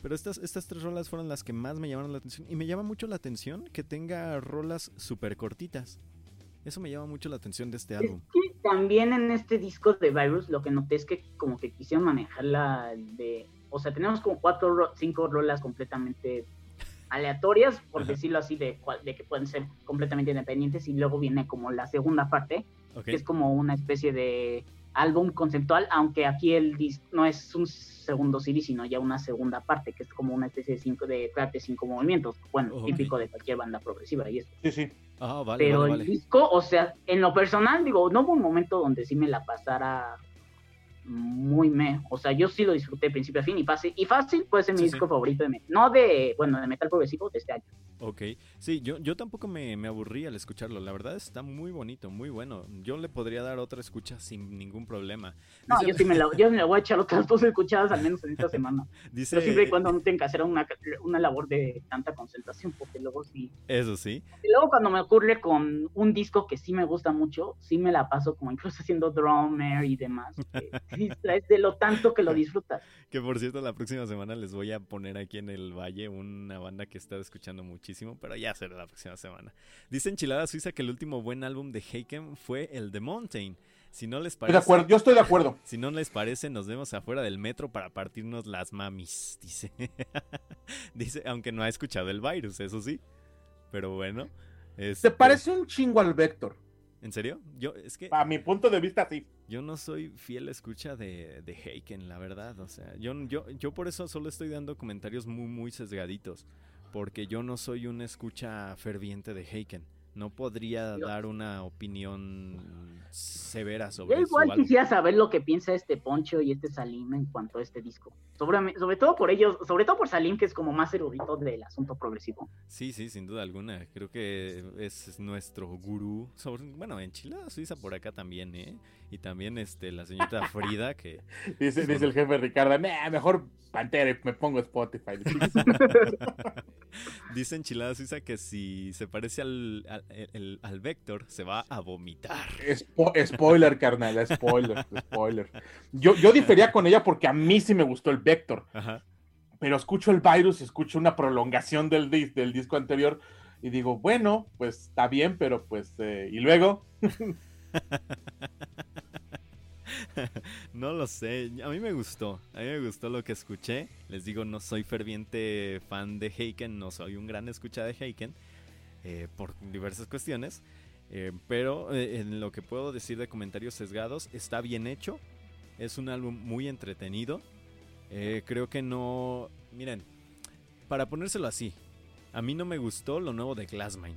Pero estas, estas tres rolas fueron las que más me llamaron la atención. Y me llama mucho la atención que tenga rolas súper cortitas. Eso me llama mucho la atención de este álbum. Es que también en este disco de Virus lo que noté es que como que quisieron manejarla de... O sea, tenemos como cuatro, ro- cinco rolas completamente aleatorias, por Ajá. decirlo así, de, de que pueden ser completamente independientes y luego viene como la segunda parte, que es como una especie de álbum conceptual, aunque aquí el disco no es un segundo CD, sino ya una segunda parte, que es como una especie de cinco de track de cinco movimientos, bueno, típico de cualquier banda progresiva y eso. Sí, sí. Ah, vale, Pero vale, el vale. disco, o sea, en lo personal, digo, no hubo un momento donde sí me la pasara muy me, o sea, yo sí lo disfruté de principio a fin y fácil, y fácil puede ser mi Sí, disco sí. favorito de metal, no de, bueno, de metal progresivo de este año. Ok, sí, yo, yo tampoco me, me aburrí al escucharlo, la verdad está muy bonito, muy bueno. Yo le podría dar otra escucha sin ningún problema. No, Dice- yo sí me la, (laughs) yo me la voy a echar otras dos escuchadas al menos en esta semana, (laughs) dice, pero siempre y cuando no tenga que hacer una, una labor de tanta concentración, porque luego sí, Eso sí, Y luego cuando me ocurre con un disco que sí me gusta mucho, sí me la paso como incluso haciendo drummer y demás. que (laughs) te distraes de lo tanto que lo disfrutas. que por cierto la próxima semana les voy a poner aquí en el Valle una banda que he estado escuchando muchísimo, pero ya será la próxima semana. Dice Enchilada Suiza que el último buen álbum de Haken fue el The Mountain. Si no les Estoy de parece, acuerdo, yo estoy de acuerdo. (laughs) si no les parece, nos vemos afuera del metro para partirnos las mamis, (laughs) dice. dice, aunque no ha escuchado el virus, eso sí. Pero bueno. Se este, parece un chingo al Vector. ¿En serio? Yo, es que A mi punto de vista, sí. yo no soy fiel escucha de, de Heiken, la verdad. O sea, yo, yo, yo por eso solo estoy dando comentarios muy, muy sesgaditos. Porque yo no soy una escucha ferviente de Heiken. No podría Yo- dar una opinión severa Yo sobre su igual álbum. quisiera saber lo que piensa este Poncho y este Salim en cuanto a este disco. Sobre, sobre todo por ellos, sobre todo por Salim, que es como más erudito del asunto progresivo. Sí, sí, sin duda alguna. Creo que es nuestro gurú. Sobre, bueno, en Chile, Suiza por acá también, ¿eh? Y también este, la señorita (laughs) Frida, que Dice, dice el jefe Ricardo, "Nah, mejor Pantera y me pongo Spotify. (laughs) (laughs) dice Enchilada Suiza que si se parece al, al, el- al Vector, se va a vomitar. Spo- spoiler, carnal, spoiler, spoiler. Yo, yo difería con ella porque a mí sí me gustó el Vector, Ajá. pero escucho el virus y escucho una prolongación del, dis- del disco anterior y digo, bueno, pues está bien, pero pues, eh, y luego, (laughs) No lo sé, a mí me gustó, a mí me gustó lo que escuché. Les digo, no soy ferviente fan de Heiken, no soy un gran escucha de Heiken, eh, por diversas cuestiones. eh, pero eh, en lo que puedo decir de comentarios sesgados, está bien hecho, es un álbum muy entretenido. creo que no, miren, para ponérselo así, a mí no me gustó lo nuevo de Glassmind,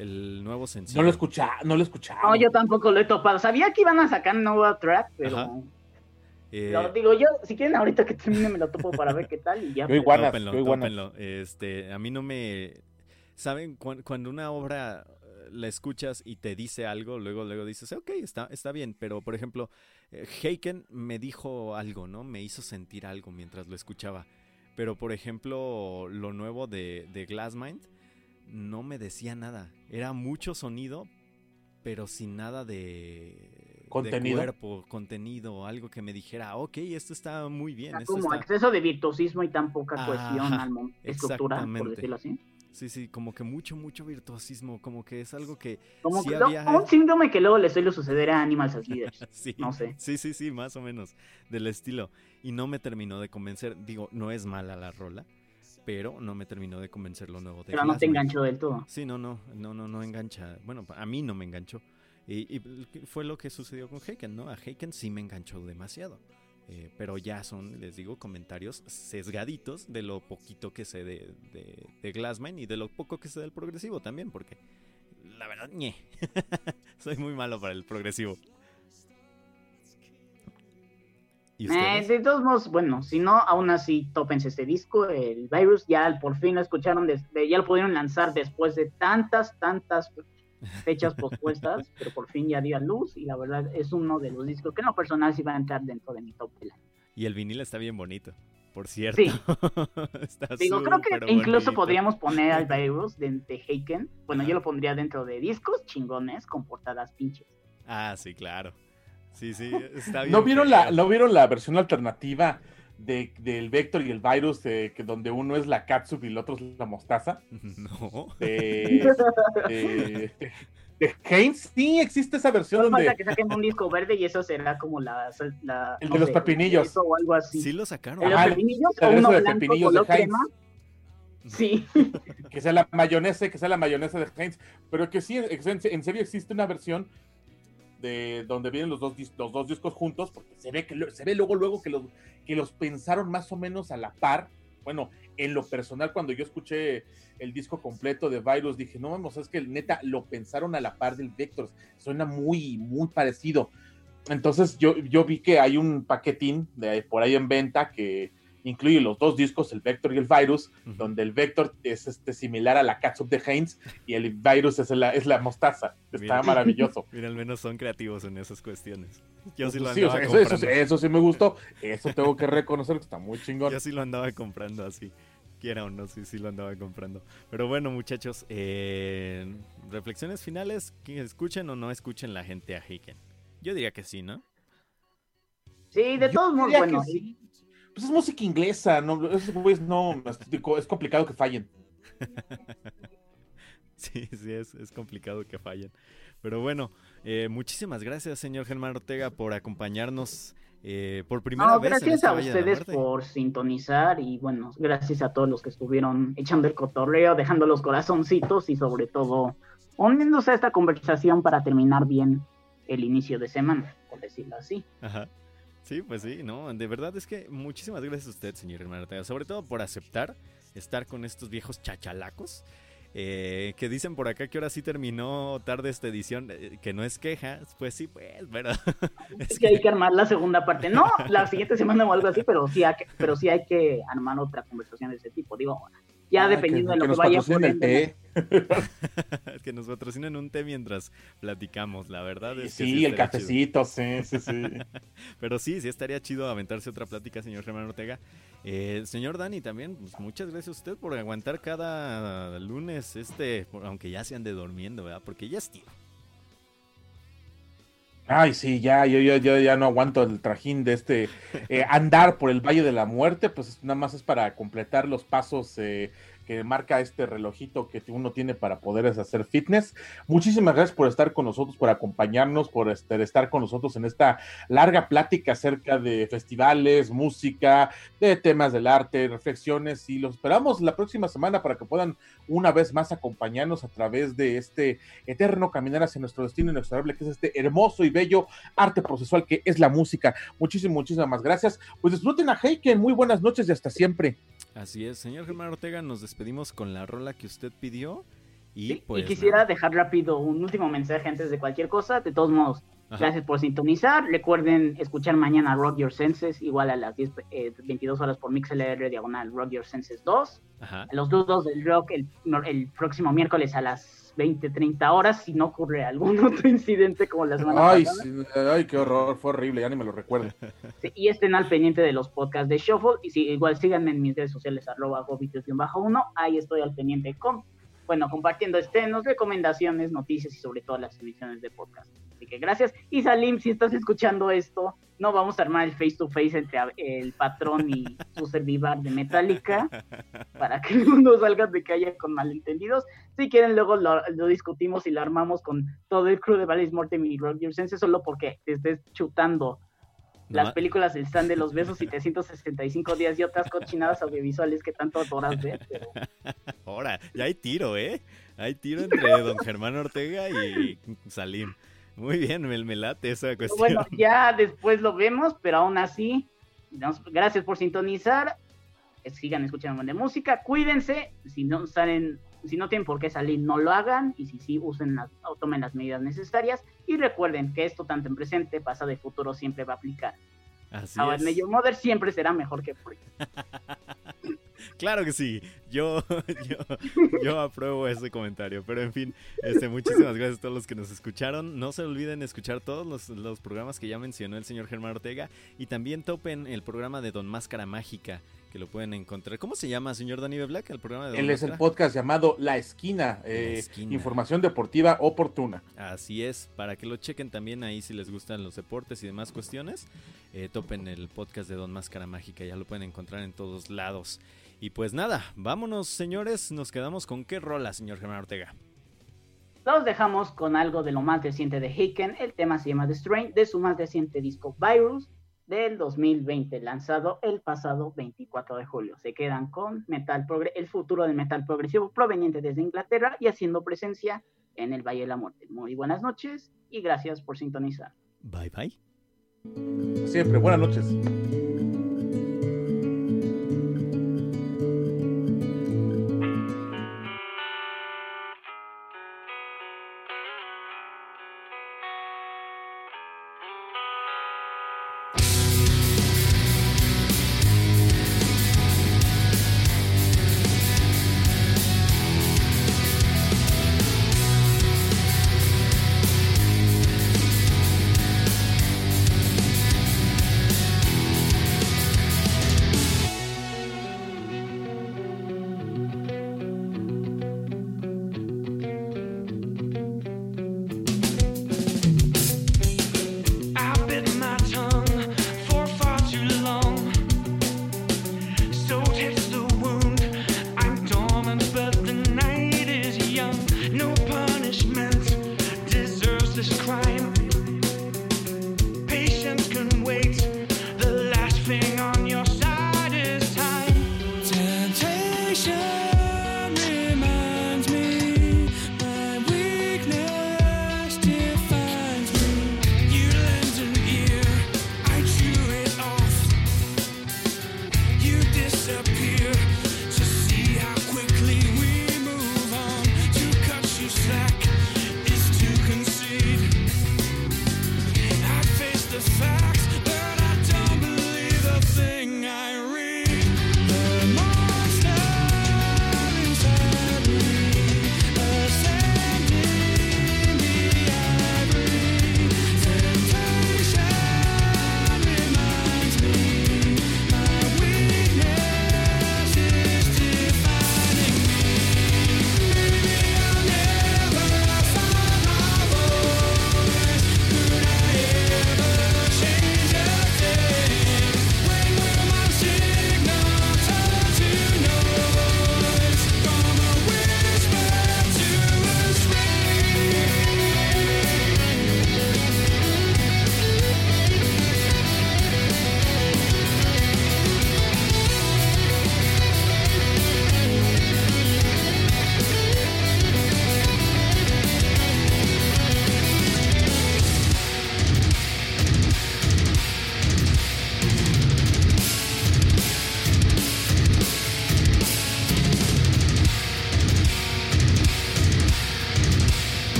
el nuevo sencillo. no lo escucha, no lo escuchaba. No, yo tampoco lo he topado. Sabía que iban a sacar nueva track, pero. Eh, lo digo yo, si quieren ahorita que termine me lo topo para ver qué tal y ya. Yo igual. Tópenlo, yo tópenlo. Este, a mí no me... ¿Saben? Cuan- Cuando una obra eh, la escuchas y te dice algo, luego, luego dices, ok, está, está bien. Pero, por ejemplo, eh, Heiken me dijo algo, ¿no? Me hizo sentir algo mientras lo escuchaba. Pero, por ejemplo, lo nuevo de, de Glassmind no me decía nada. Era mucho sonido, pero sin nada de... de Contenido. cuerpo, contenido, algo que me dijera, ok, esto está muy bien. Está esto como está... exceso de virtuosismo y tan poca cohesión al mon- estructura, por decirlo así. Sí, sí, como que mucho, mucho virtuosismo, como que es algo que... Como Sí que había- no, un síndrome que luego le suele suceder a Animals as Leaders. (laughs) Sí, No sé. sí, sí, sí, más o menos, del estilo. Y no me terminó de convencer, digo, no es mala la rola, pero no me terminó de convencer lo nuevo de Pero no te enganchó del todo. Sí, no, no, no, no, no engancha. Bueno, a mí no me enganchó. Y, y fue lo que sucedió con Heiken, ¿no? A Heiken sí me enganchó demasiado. Eh, pero ya son, les digo, comentarios sesgaditos de lo poquito que sé de, de, de Glassman y de lo poco que sé del progresivo también, porque la verdad, ñe. (laughs) Soy muy malo para el progresivo. Eh, de todos modos, bueno, si no, aún así, tópense este disco. El Virus ya por fin lo escucharon, desde, ya lo pudieron lanzar después de tantas, tantas fechas pospuestas, (laughs) pero por fin ya dio a luz y la verdad es uno de los discos que en lo personal sí va a entrar dentro de mi top del año. Y el vinil está bien bonito, por cierto. Sí. (laughs) Está Digo, creo que incluso podríamos poner al (laughs) Virus de, de Heiken. Bueno, yo lo pondría dentro de discos chingones con portadas pinches. Ah, sí, claro. Sí, sí, está bien. ¿No vieron, la. ¿No vieron la versión alternativa de, del Vector y el Virus, eh, que donde uno es la catsup y el otro es la mostaza? (laughs) No. De, (laughs) de, de Haynes, sí existe esa versión No falta donde que saquen un disco verde y eso será como la... la El no de los pepinillos. O algo así. Sí lo sacaron. ¿El de los pepinillos el o uno de blanco pepinillos de color Heinz. crema? Sí. que sea la mayonesa, que sea la mayonesa de Heinz, pero que sí, en, en serio existe una versión de donde vienen los dos, los dos discos juntos, porque se ve, que, se ve luego, luego que los, que los pensaron más o menos a la par. Bueno, en lo personal, cuando yo escuché el disco completo de Virus, dije, no vamos, es que neta lo pensaron a la par del Vector, suena muy, muy parecido. Entonces yo, yo vi que hay un paquetín de por ahí en venta que incluye los dos discos, el Vector y el Virus, donde el Vector es este, similar a la Catsup de Heinz y el Virus es la, es la mostaza. Está maravilloso. (laughs) Mira, al menos son creativos en esas cuestiones. Yo sí lo andaba comprando. Eso, eso, sí me gustó. Eso tengo que reconocer que está muy chingón. (laughs) Yo sí lo andaba comprando así. Quiera o no, sí, sí lo andaba comprando. Pero bueno, muchachos, eh, reflexiones finales, que escuchen o no escuchen la gente a Heiken. Yo diría que sí, ¿no? Sí, de todos modos, bueno. Sí. Pues es música inglesa, no, es, no, es complicado que fallen. (laughs) sí, sí, es, es, complicado que fallen. Pero bueno, eh, muchísimas gracias, señor Germán Ortega, por acompañarnos eh, por primera vez. Gracias a ustedes por sintonizar y bueno, gracias a todos los que estuvieron echando el cotorreo, dejando los corazoncitos y sobre todo uniéndose a esta conversación para terminar bien el inicio de semana, por decirlo así. Ajá. Sí, pues sí, no, de verdad es que muchísimas gracias a usted, señor hermano, sobre todo por aceptar estar con estos viejos chachalacos. Eh, que dicen por acá que ahora sí terminó tarde esta edición, eh, que no es queja, pues sí, pues, ¿verdad? (laughs) es, que, hay que armar la segunda parte. No, la siguiente semana o algo así, pero sí, hay que, pero sí hay que armar otra conversación de ese tipo. Digo, ya ah, dependiendo de lo que, vaya poniendo. (laughs) que nos patrocinen un té mientras platicamos, la verdad es que sí, el cafecito, sí, sí, sí. (laughs) Pero sí, sí estaría chido aventarse otra plática, señor Germán Ortega. Eh, señor Dani, también, pues, muchas gracias a usted por aguantar cada lunes este, aunque ya se ande durmiendo, ¿verdad? Porque ya es tío. Ay, sí, ya, yo, yo, yo, ya no aguanto el trajín de este eh, andar por el Valle de la Muerte, pues nada más es para completar los pasos eh, que marca este relojito que uno tiene para poder hacer fitness. Muchísimas gracias por estar con nosotros, por acompañarnos, por este, estar con nosotros en esta larga plática acerca de festivales, música, de temas del arte, reflexiones y los esperamos la próxima semana para que puedan una vez más acompañarnos a través de este eterno caminar hacia nuestro destino inexorable que es este hermoso y bello arte procesual que es la música. Muchísimas, muchísimas gracias. Pues disfruten a Heiken, muy buenas noches y hasta siempre. Así es, señor Germán Ortega, nos despedimos con la rola que usted pidió. Y, pues, quisiera dejar rápido un último mensaje antes de cualquier cosa. De todos modos, gracias por sintonizar. Recuerden escuchar mañana Rock Your Senses, igual a las 10, 22 eh, horas por MixLR, diagonal Rock Your Senses 2. Los dudos del rock el, el próximo miércoles a las 20, 30 horas si no ocurre algún (laughs) otro incidente como la semana ay, ay, qué horror, fue horrible, ya ni me lo recuerdo. y estén al pendiente de los podcasts de Shuffle y si, igual síganme en mis redes sociales arroba bajo uno ahí estoy al pendiente con, bueno, compartiendo estrenos, recomendaciones, noticias y sobre todo las emisiones de podcast. Así que gracias. Y Salim, si estás escuchando esto, no vamos a armar el face to face entre el patrón y su servidor de Metallica (laughs) para que no salga de calle con malentendidos. Si quieren, luego lo, discutimos y lo armamos con todo el crew de Valis Mortem y Rock Your Sense, solo porque te estés chutando las películas del stand de los besos y (laughs) 365 días y otras cochinadas audiovisuales que tanto adoras ver. (laughs) Ahora, ya hay tiro, ¿eh? Hay tiro entre don Germán Ortega y Salim. Muy bien, me, me late esa cuestión. Bueno, (laughs) ya después lo vemos, pero aún así, gracias por sintonizar. Sigan escuchando de música, cuídense, si no salen, si no tienen por qué salir, no lo hagan, y si sí, usen las, o tomen las medidas necesarias, y recuerden que esto tanto en presente, pasado y futuro siempre va a aplicar. Así Ahora, es. Mother siempre será mejor que Free. (laughs) Claro que sí, (laughs) yo, yo, apruebo ese comentario. Pero en fin, este, muchísimas gracias a todos los que nos escucharon. No se olviden escuchar todos los, los programas que ya mencionó el señor Germán Ortega. Y también topen el programa de Don Máscara Mágica que lo pueden encontrar. ¿Cómo se llama, señor Dani Black, el programa de Don Él es el podcast llamado La Esquina, eh, información deportiva oportuna. Así es, para que lo chequen también ahí si les gustan los deportes y demás cuestiones. Eh, topen el podcast de Don Máscara Mágica, ya lo pueden encontrar en todos lados. Y pues nada, vámonos señores, nos quedamos con qué rola, señor Germán Ortega. Los dejamos con algo de lo más reciente de Haken, el tema se llama The Strain, de su más reciente disco Virus del 2020, lanzado el pasado 24 de julio. Se quedan con metal el futuro del metal progresivo proveniente desde Inglaterra y haciendo presencia en el Valle de la Muerte. Muy buenas noches y gracias por sintonizar. Bye bye. Siempre, buenas noches.